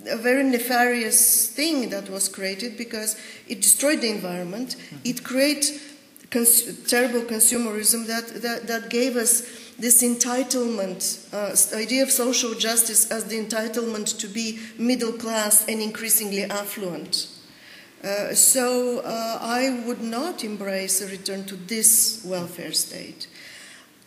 a very nefarious thing that was created because it destroyed the environment. Mm-hmm. It created cons- terrible consumerism that, that, that gave us this entitlement, uh, idea of social justice as the entitlement to be middle class and increasingly affluent. Uh, so uh, I would not embrace a return to this welfare state.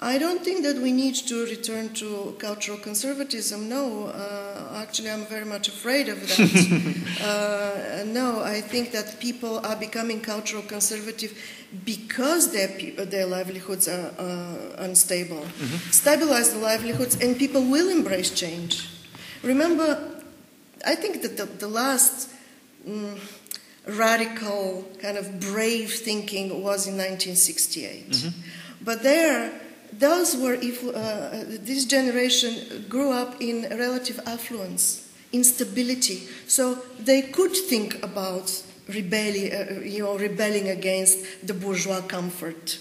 I don't think that we need to return to cultural conservatism. No, uh, actually, I'm very much afraid of that. uh, no, I think that people are becoming cultural conservative because their, their livelihoods are uh, unstable. Mm-hmm. Stabilize the livelihoods, and people will embrace change. Remember, I think that the, the last mm, radical, kind of brave thinking was in 1968. Mm-hmm. But there, those were, if, uh, this generation grew up in relative affluence, instability, so they could think about rebelling, uh, you know, rebelling against the bourgeois comfort,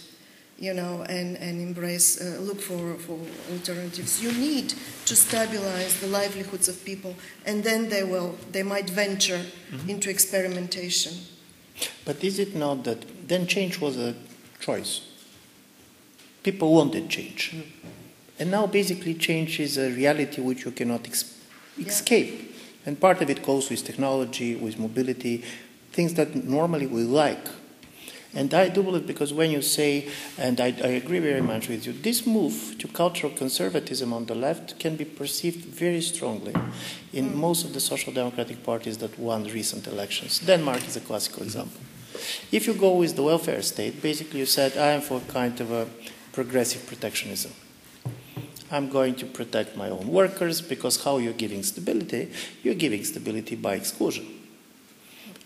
you know, and, and embrace, uh, look for, for alternatives. You need to stabilize the livelihoods of people, and then they will, they might venture mm-hmm. into experimentation. But is it not that then change was a choice? People wanted change. Mm. And now basically change is a reality which you cannot ex- yeah. escape. And part of it goes with technology, with mobility, things that normally we like. And I do believe because when you say, and I, I, agree very much with you, this move to cultural conservatism on the left can be perceived very strongly in mm. most of the social democratic parties that won recent elections. Denmark is a classical example. If you go with the welfare state, basically you said, I am for kind of a progressive protectionism. I'm going to protect my own workers because how you're giving stability? You're giving stability by exclusion.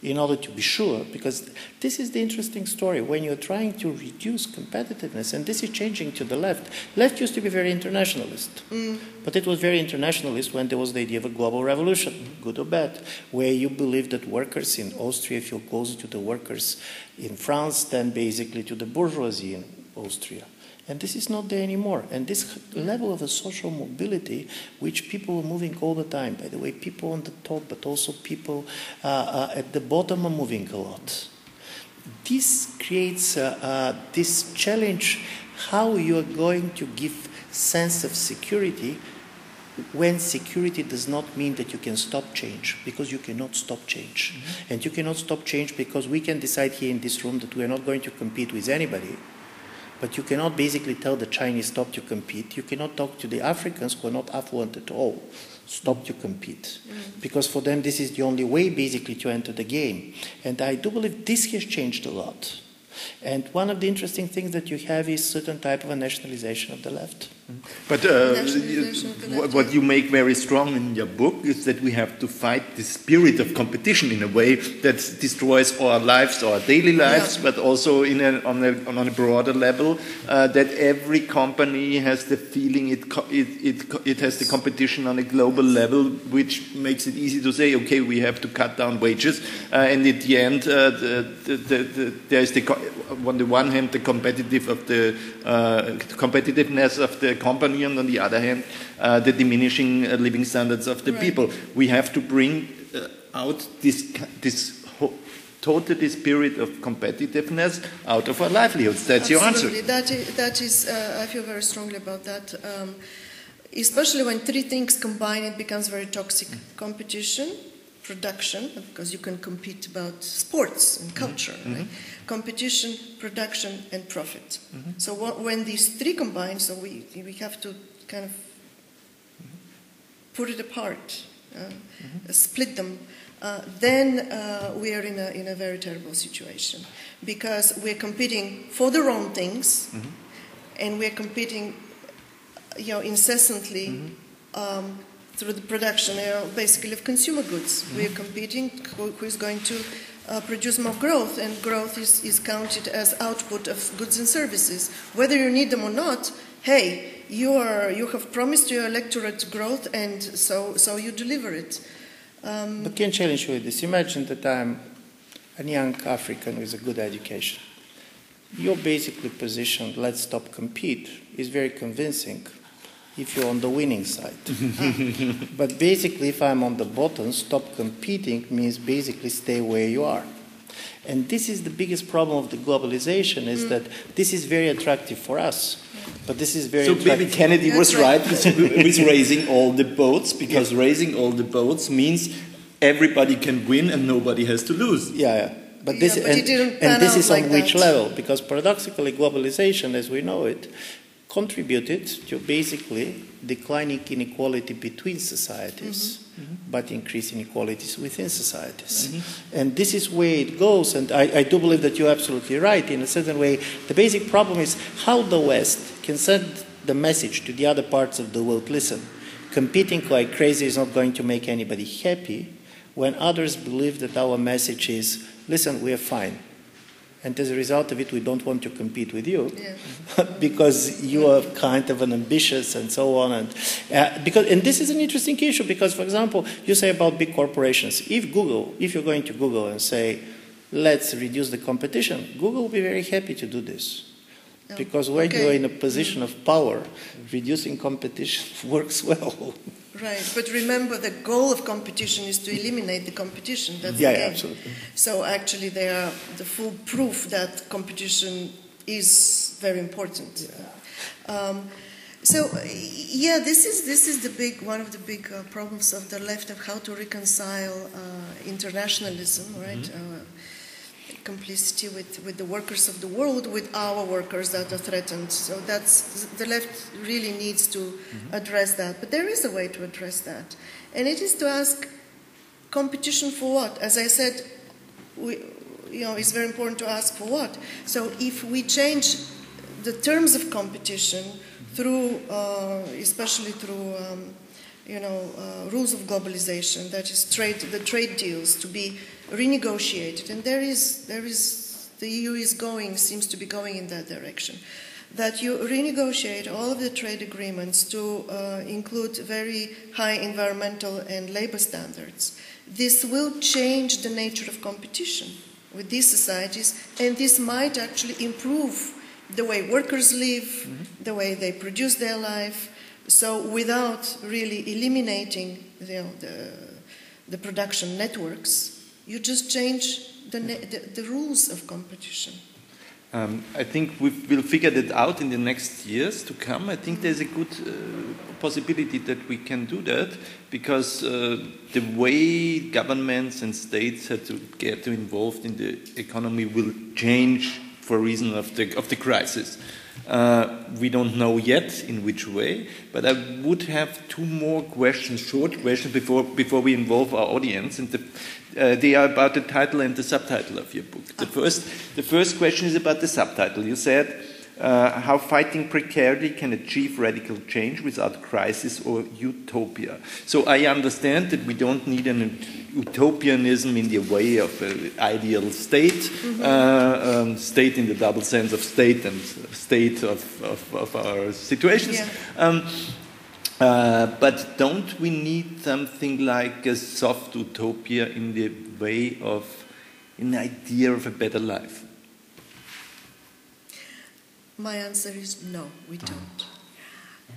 In order to be sure, because this is the interesting story. When you're trying to reduce competitiveness, and this is changing to the left, left used to be very internationalist. Mm. But it was very internationalist when there was the idea of a global revolution, good or bad, where you believe that workers in Austria feel closer to the workers in France than basically to the bourgeoisie in Austria. And this is not there anymore. And this level of a social mobility, which people are moving all the time, by the way, people on the top, but also people uh, uh, at the bottom are moving a lot. This creates uh, uh this challenge how you are going to give sense of security when security does not mean that you can stop change because you cannot stop change mm-hmm. and you cannot stop change because we can decide here in this room that we are not going to compete with anybody but you cannot basically tell the Chinese stop to compete. You cannot talk to the Africans who are not affluent at all stop to compete. Mm. Because for them, this is the only way basically to enter the game. And I do believe this has changed a lot. And one of the interesting things that you have is certain type of a nationalization of the left. But uh, what you make very strong in your book is that we have to fight the spirit of competition in a way that destroys our lives, our daily lives, yeah. but also in a, on, a, on a broader level. Uh, that every company has the feeling it, it, it, it has the competition on a global level, which makes it easy to say, okay, we have to cut down wages. Uh, and at the end, uh, the, the, the, there is the, on the one hand the competitive of the uh, competitiveness of the company, and on the other hand, uh, the diminishing uh, living standards of the right. people. We have to bring uh, out this, this totally spirit of competitiveness out of our livelihoods. That's Absolutely. your answer. That is, that is uh, I feel very strongly about that. Um, especially when three things combine, it becomes very toxic. Mm. Competition, production, because you can compete about sports and culture. Mm-hmm. Right? competition, production, and profit. Mm-hmm. So what, when these three combine, so we, we have to kind of mm-hmm. put it apart, uh, mm-hmm. split them. Uh, then uh, we are in a, in a very terrible situation because we're competing for the wrong things mm-hmm. and we're competing you know, incessantly mm-hmm. um, through the production know, basically of consumer goods. Mm-hmm. We're competing who, who is going to uh, produce more growth, and growth is, is counted as output of goods and services. Whether you need them or not, hey, you, are, you have promised your electorate growth, and so, so you deliver it. Um, but can challenge you with this. Imagine that I'm a young African with a good education. Your basically position, let's stop compete, is very convincing if you're on the winning side. but basically, if I'm on the bottom, stop competing means basically stay where you are. And this is the biggest problem of the globalization is mm. that this is very attractive for us. But this is very so attractive. maybe Kennedy was right with, with raising all the boats because yeah. raising all the boats means everybody can win and nobody has to lose. Yeah, yeah. But this yeah, but and, and this is like on which level? Because paradoxically, globalization, as we know it, contributed to basically declining inequality between societies, mm-hmm. Mm-hmm. but increasing inequalities within societies. Mm-hmm. And this is where it goes, and I, I, do believe that you're absolutely right. In a certain way, the basic problem is how the West can send the message to the other parts of the world listen, competing like crazy is not going to make anybody happy, when others believe that our message is listen, we're fine and as a result of it, we don't want to compete with you yeah. because you are kind of an ambitious and so on. And uh, because and this is an interesting issue because, for example, you say about big corporations. If Google, if you're going to Google and say, let's reduce the competition, Google will be very happy to do this. Oh, Because when okay. you're in a position of power, reducing competition works well. Right, but remember the goal of competition is to eliminate the competition. That's Yeah, the yeah, game. absolutely. So actually, they are the full proof that competition is very important. Um, so yeah, this is this is the big one of the big uh, problems of the left of how to reconcile uh, internationalism, right? Uh, complicity with, with the workers of the world, with our workers that are threatened. So that's the left really needs to address that. But there is a way to address that, and it is to ask competition for what? As I said, we, you know, it's very important to ask for what. So if we change the terms of competition through, uh, especially through. Um, you know, uh, rules of globalization, that is trade, the trade deals to be renegotiated, and there is, there is, the EU is going, seems to be going in that direction. That you renegotiate all of the trade agreements to uh, include very high environmental and labor standards. This will change the nature of competition with these societies, and this might actually improve the way workers live, the way they produce their life, so without really eliminating the, the production networks, you just change the, the, the rules of competition. Um, I think we will figure that out in the next years to come. I think there's a good uh, possibility that we can do that because uh, the way governments and states have to get involved in the economy will change for reason of the of the crisis. Uh, we don't know yet in which way, but I would have two more questions, short questions, before before we involve our audience, and the, uh, they are about the title and the subtitle of your book. The first, the first question is about the subtitle. You said uh, how fighting precarity can achieve radical change without crisis or utopia. So I understand that we don't need an utopianism in the way of an ideal state, uh, um, state in the double sense of state and state of, of, of our situations. Yeah. Um, uh, but don't we need something like a soft utopia in the way of an idea of a better life? My answer is no, we don't.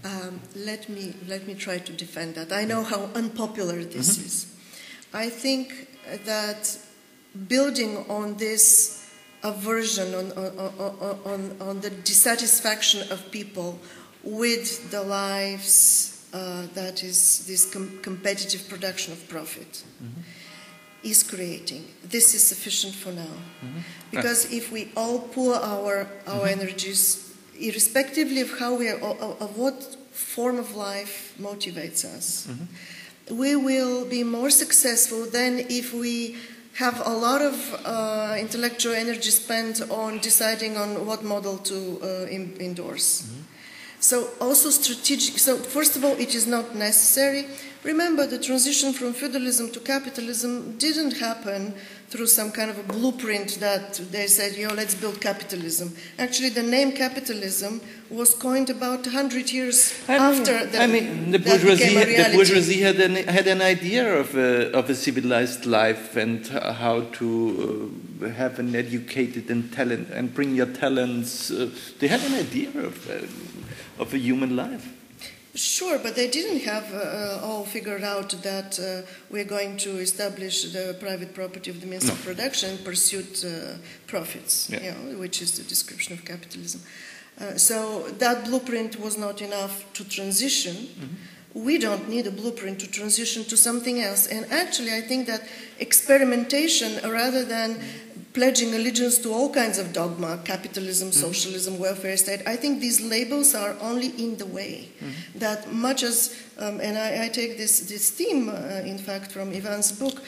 Um, let me let me try to defend that. I know how unpopular this is. I think that building on this aversion, on, on, on, on, on the dissatisfaction of people with the lives uh, that is this com- competitive production of profit is creating. This is sufficient for now. Because if we all pour our, our energies, irrespectively of how we are, of, what form of life motivates us, we will be more successful than if we have a lot of uh, intellectual energy spent on deciding on what model to uh, in, endorse. So also strategic. So first of all, it is not necessary. Remember, the transition from feudalism to capitalism didn't happen through some kind of a blueprint that they said, "Yo, let's build capitalism." Actually, the name capitalism was coined about 100 years I mean, after the, I mean, the bourgeoisie, a had, the bourgeoisie had an, had an idea of a, of a civilized life and uh, how to uh, have an educated and talent and bring your talents. Uh, they had an idea of, uh, of a human life. Sure, but they didn't have uh, uh, all figured out that uh, we're going to establish the private property of the means of production and pursue uh, profits, Yeah. you know, which is the description of capitalism. Uh, so that blueprint was not enough to transition. We don't need a blueprint to transition to something else. And actually, I think that experimentation, rather than pledging allegiance to all kinds of dogma capitalism, socialism, welfare state I think these labels are only in the way. That much as, um, and I, I take this, this theme, uh, in fact, from Ivan's book,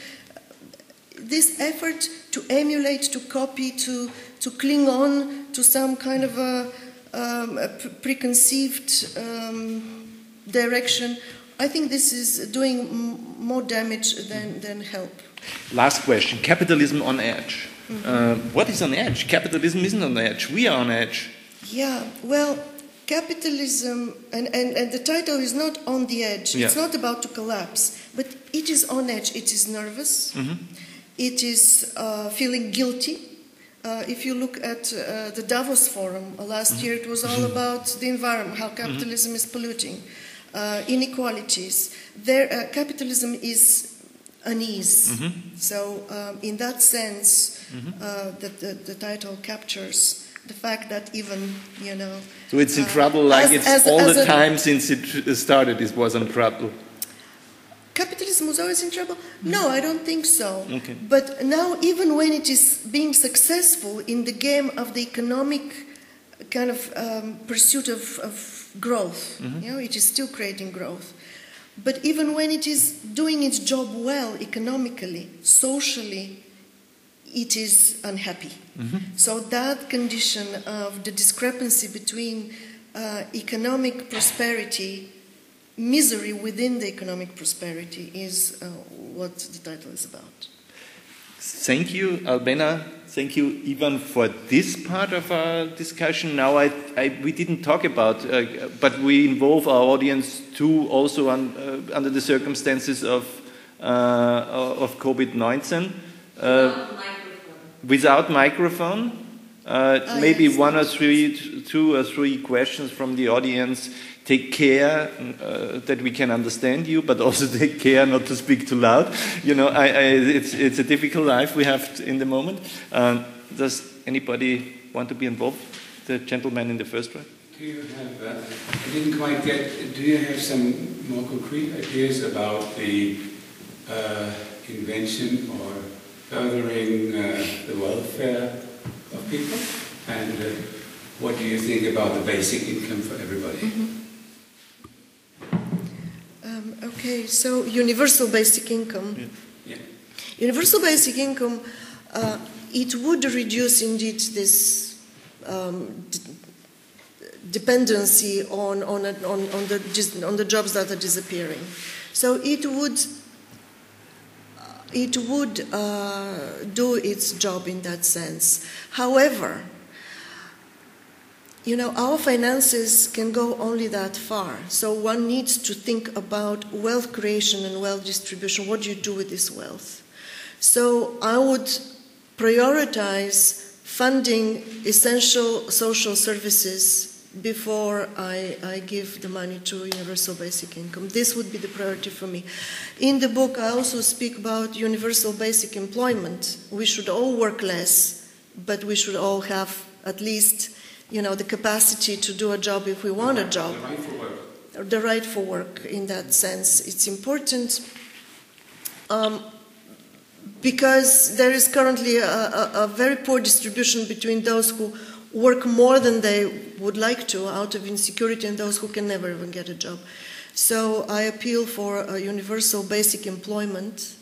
this effort to emulate, to copy, to, to cling on to some kind of a, um, a preconceived um, direction, I think this is doing m- more damage than, than help. Last question capitalism on edge. Uh, what is on the edge? Capitalism isn't on the edge. We are on edge. Yeah, well, capitalism, and, and, and the title is not on the edge, it's not about to collapse, but it is on edge, it is nervous, it is uh, feeling guilty. Uh, if you look at uh, the Davos Forum uh, last Mm-hmm. year, it was all about the environment, how capitalism is polluting, uh, inequalities. There, uh, capitalism is unease. Mm-hmm. So, um, in that sense, uh, that the, the title captures the fact that even you know. So it's in uh, trouble like as- it's as- all as the a- time since it started, it was in trouble. Capitalism was always in trouble? No, I don't think so. Okay. But now, even when it is being successful in the game of the economic kind of um, pursuit of, of growth, you know, it is still creating growth. But even when it is doing its job well economically, socially, it is unhappy. So that condition of the discrepancy between uh, economic prosperity, misery within the economic prosperity, is uh, what the title is about. Thank you, Albena. Thank you, Ivan, for this part of our discussion. Now, I, I, we didn't talk about, uh, but we involve our audience too, also on, uh, under the circumstances of uh, of COVID-19. Uh, without microphone, uh, Oh, maybe yes. one or three, two or three questions from the audience. Take care uh, that we can understand you, but also take care not to speak too loud. You know, I, I, it's, it's a difficult life we have in the moment. Um, does anybody want to be involved? The gentleman in the first row. Do you have, uh, I didn't quite get, do you have some more concrete ideas about the uh, invention or furthering uh, the welfare of people? And uh, what do you think about the basic income for everybody? Um, okay, so universal basic income. Yeah. Universal basic income, uh, it would reduce indeed this um, d- dependency on, on, a- on, on, the, on the jobs that are disappearing. So it would, it would uh, do its job in that sense. However, you know, our finances can go only that far. So one needs to think about wealth creation and wealth distribution. What do you do with this wealth? So I would prioritize funding essential social services before I, I give the money to universal basic income. This would be the priority for me. In the book, I also speak about universal basic employment. We should all work less, but we should all have at least you know the capacity to do a job if we want a job The right for work. or the right for work in that sense. It's important um, because there is currently a, a, a very poor distribution between those who work more than they would like to out of insecurity and those who can never even get a job. So I appeal for a universal basic employment.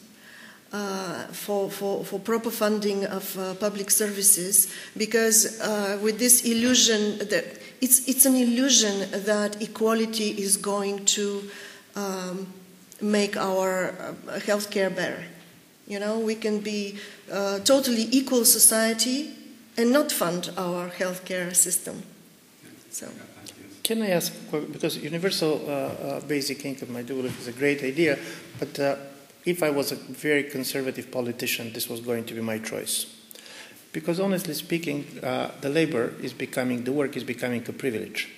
Uh, for, for, for proper funding of uh, public services because uh, with this illusion that it's, it's an illusion that equality is going to um, make our uh, healthcare better. You know, we can be a totally equal society and not fund our healthcare system. So, Can I ask, because universal uh, uh, basic income, I do believe is a great idea, but uh, if I was a very conservative politician, this was going to be my choice. Because honestly speaking, uh, the labor is becoming, the work is becoming a privilege.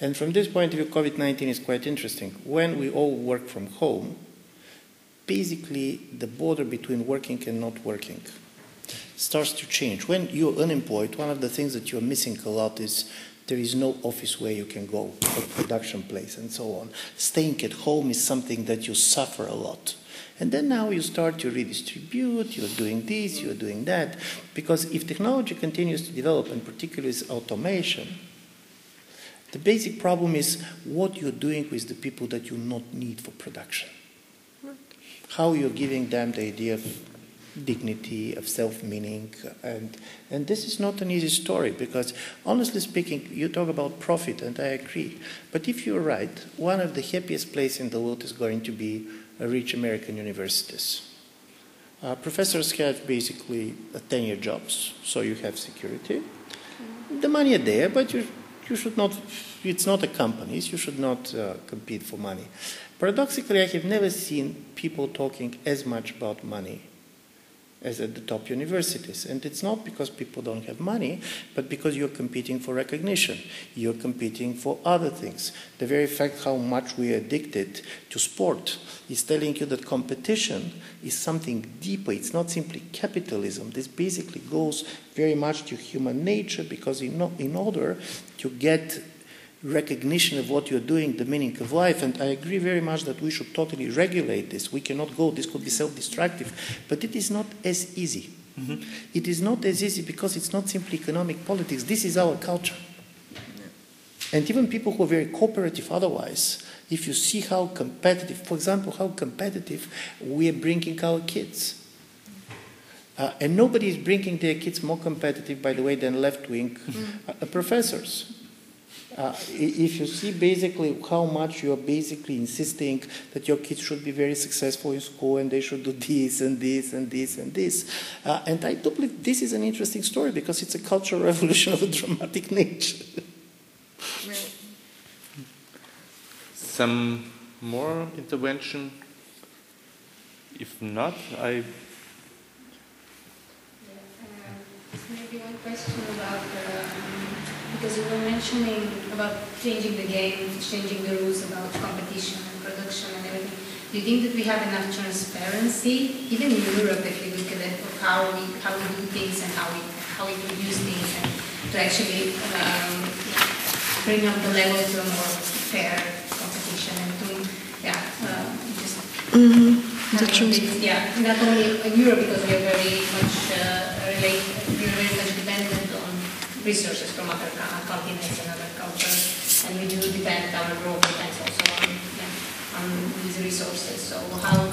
And from this point of view, COVID 19 is quite interesting. When we all work from home, basically the border between working and not working starts to change. When you're unemployed, one of the things that you're missing a lot is there is no office where you can go, or production place, and so on. Staying at home is something that you suffer a lot. And then now you start to redistribute, you're doing this, you're doing that. Because if technology continues to develop, and particularly with automation, the basic problem is what you're doing with the people that you not need for production. How you're giving them the idea of dignity, of self-meaning, and and this is not an easy story because honestly speaking, you talk about profit, and I agree. But if you're right, one of the happiest places in the world is going to be a rich American universities. Uh, professors have basically uh, tenure jobs, so you have security. The money are there, but you you should not. It's not a companies. You should not uh, compete for money. Paradoxically, I have never seen people talking as much about money as at the top universities. And it's not because people don't have money, but because you're competing for recognition. You're competing for other things. The very fact how much we are addicted to sport is telling you that competition is something deeper. It's not simply capitalism. This basically goes very much to human nature because in, in order to get recognition of what you're doing, the meaning of life. And I agree very much that we should totally regulate this. We cannot go, this could be self destructive. But it is not as easy. Mm-hmm. It is not as easy because it's not simply economic politics. This is our culture. And even people who are very cooperative otherwise, if you see how competitive, for example, how competitive we are bringing our kids. Uh, and nobody is bringing their kids more competitive, by the way, than left wing mm. uh, professors. Uh, if you see basically how much you are basically insisting that your kids should be very successful in school and they should do this and this and this and this. Uh, and I do believe this is an interesting story because it's a cultural revolution of a dramatic nature. Some more intervention? If not, I. Yeah, uh, maybe one question about. Um, because you were mentioning about changing the game, changing the rules about competition and production and everything. Do you think that we have enough transparency, even in Europe, if you look at it, of how we how we do things and how we how we produce things, and to actually um, bring up the level to a more fair competition and to yeah uh, just mm-hmm. not only, yeah not only in Europe because we are very much uh, related, we are very much dependent resources from other continents and other cultures, and we do depend, our growth depends also on, yeah, on these resources. So how,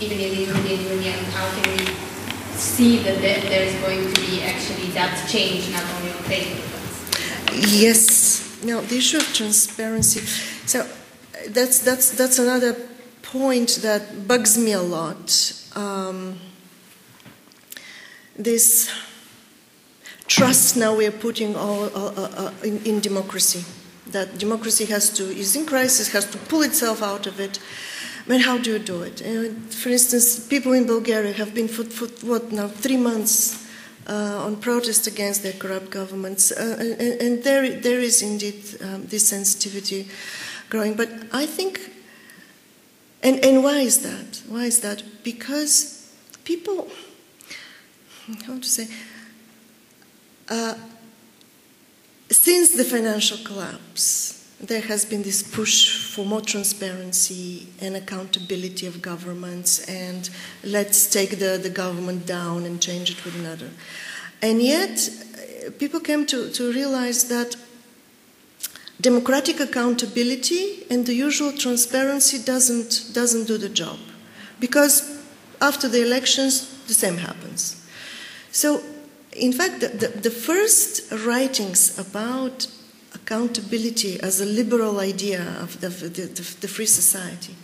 even in the European Union, how can we see that there is going to be actually that change, not only on paper? Yes. Now, the issue of transparency. So that's that's that's another point that bugs me a lot. Um, this trust now we are putting all, in, in, democracy. That democracy has to is in crisis, has to pull itself out of it. But how do you do it? Uh, for instance, people in Bulgaria have been for, for what now three months uh, on protest against their corrupt governments, uh, and, and, there there is indeed um, this sensitivity growing. But I think, and and why is that? Why is that? Because people, how to say uh, since the financial collapse, there has been this push for more transparency and accountability of governments, and let's take the, the government down and change it with another. And yet, uh, people came to, to realize that democratic accountability and the usual transparency doesn't, doesn't do the job. Because after the elections, the same happens. So in fact, the, the, the, first writings about accountability as a liberal idea of the, the, free society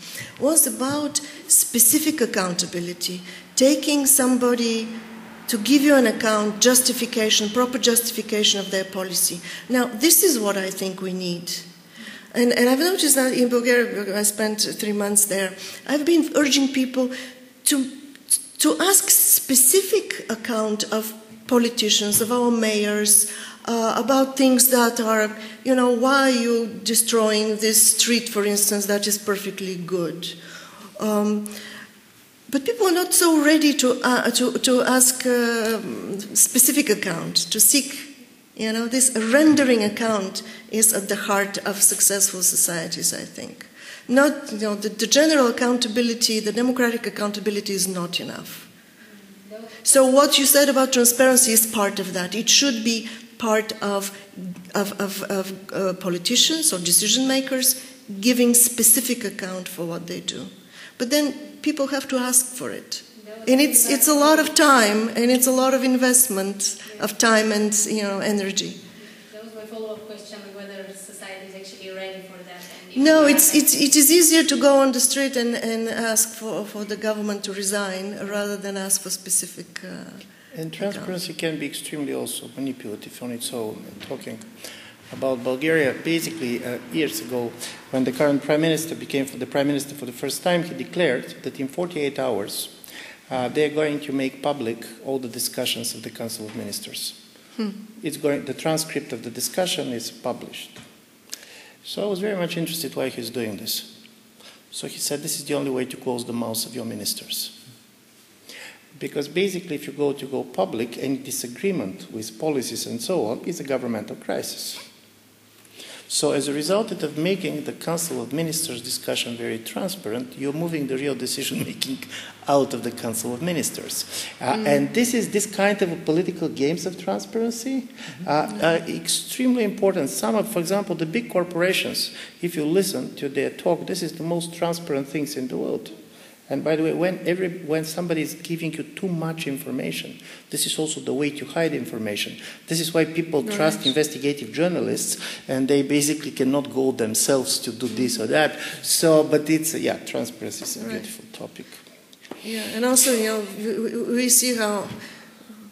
was about specific accountability, taking somebody to give you an account, justification, proper justification of their policy. Now, this is what I think we need. And, and I've noticed that in Bulgaria, I spent three months there, I've been urging people to, to ask specific account of politicians, of our mayors, uh, about things that are, you know, why are you destroying this street, for instance, that is perfectly good? Um, but people are not so ready to, uh, to, to ask uh, specific account, to seek, you know, this rendering account is at the heart of successful societies, I think. Not, you know, the, the general accountability, the democratic accountability is not enough. So what you said about transparency is part of that. It should be part of, of, of, of uh, politicians or decision makers giving specific account for what they do. But then people have to ask for it. And it's, it's a lot of time and it's a lot of investment of time and you know, energy. That was my follow-up question, whether society is actually ready for that. No, it's, it's, it is easier to go on the street and, and ask for, for the government to resign rather than ask for specific. Uh, and transparency can be extremely also manipulative on its own. Talking about Bulgaria, basically uh, years ago, when the current prime minister became the prime minister for the first time, he declared that in 48 hours uh, they're going to make public all the discussions of the Council of Ministers. It's going, the transcript of the discussion is published. So I was very much interested why he's doing this. So he said, This is the only way to close the mouths of your ministers. Because basically, if you go to go public, any disagreement with policies and so on is a governmental crisis. So, as a result of making the Council of Ministers discussion very transparent, you're moving the real decision making out of the Council of Ministers. Uh, And this is this kind of political games of transparency uh, are extremely important. Some of, for example, the big corporations, if you listen to their talk, this is the most transparent things in the world. And by the way, when, every, when somebody is giving you too much information, this is also the way to hide information. This is why people trust investigative journalists, and they basically cannot go themselves to do this or that. So, but it's, yeah, transparency is a Right. beautiful topic. Yeah, and also, you know, we, we- we see how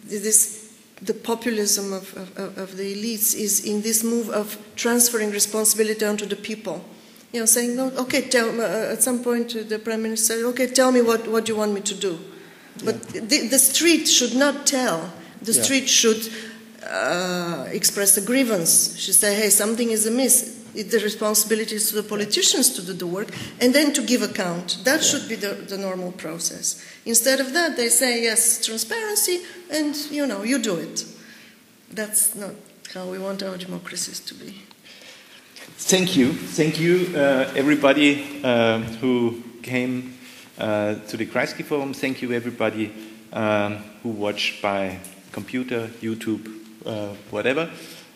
this the populism of, of, of the elites is in this move of transferring responsibility onto the people. You know, saying, no, okay, tell, uh, at some point uh, the prime minister said, okay, tell me what, what you want me to do. But the, the street should not tell. The Yeah. street should uh, express a grievance. She say, hey, something is amiss. It, the responsibility is to the politicians to do the work and then to give account. That should be the, the normal process. Instead of that, they say, yes, transparency, and you know, you do it. That's not how we want our democracies to be. Thank you. Thank you, uh, everybody uh, who came uh, to the Kreisky Forum. Thank you, everybody um, who watched by computer, YouTube, uh, whatever.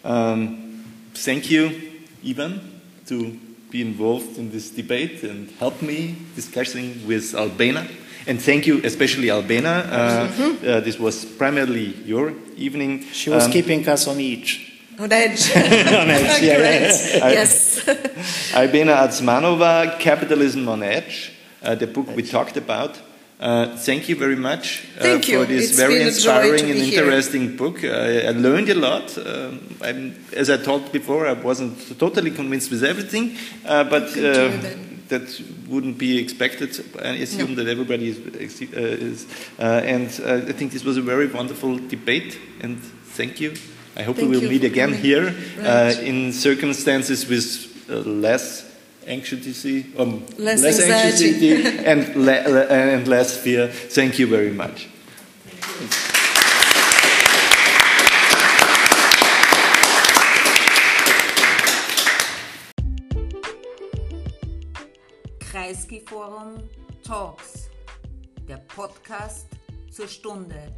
Um, thank you, Ivan, to be involved in this debate and help me discussing with Albena. And thank you, especially Albena. Uh, uh, this was primarily your evening. She was Um, keeping us on edge. On edge. On edge, yeah. Yes. Albena Azmanova, Capitalism on Edge, uh, the book we talked about. Uh, thank you very much uh, Thank you. for this It's very been a joy inspiring and be here. interesting book. Uh, I learned a lot. Um, I'm, as I told before, I wasn't totally convinced with everything, uh, but uh, that. wouldn't be expected. I assume that everybody is. Uh, is uh, and uh, I think this was a very wonderful debate, and thank you. I hope Thank we will meet again coming. here Right. uh, in circumstances with uh, less anxiety, um, Less anxiety anxiety. and, le- le- and less fear. Thank you very much. Kreisky Forum Talks, der Podcast zur Stunde.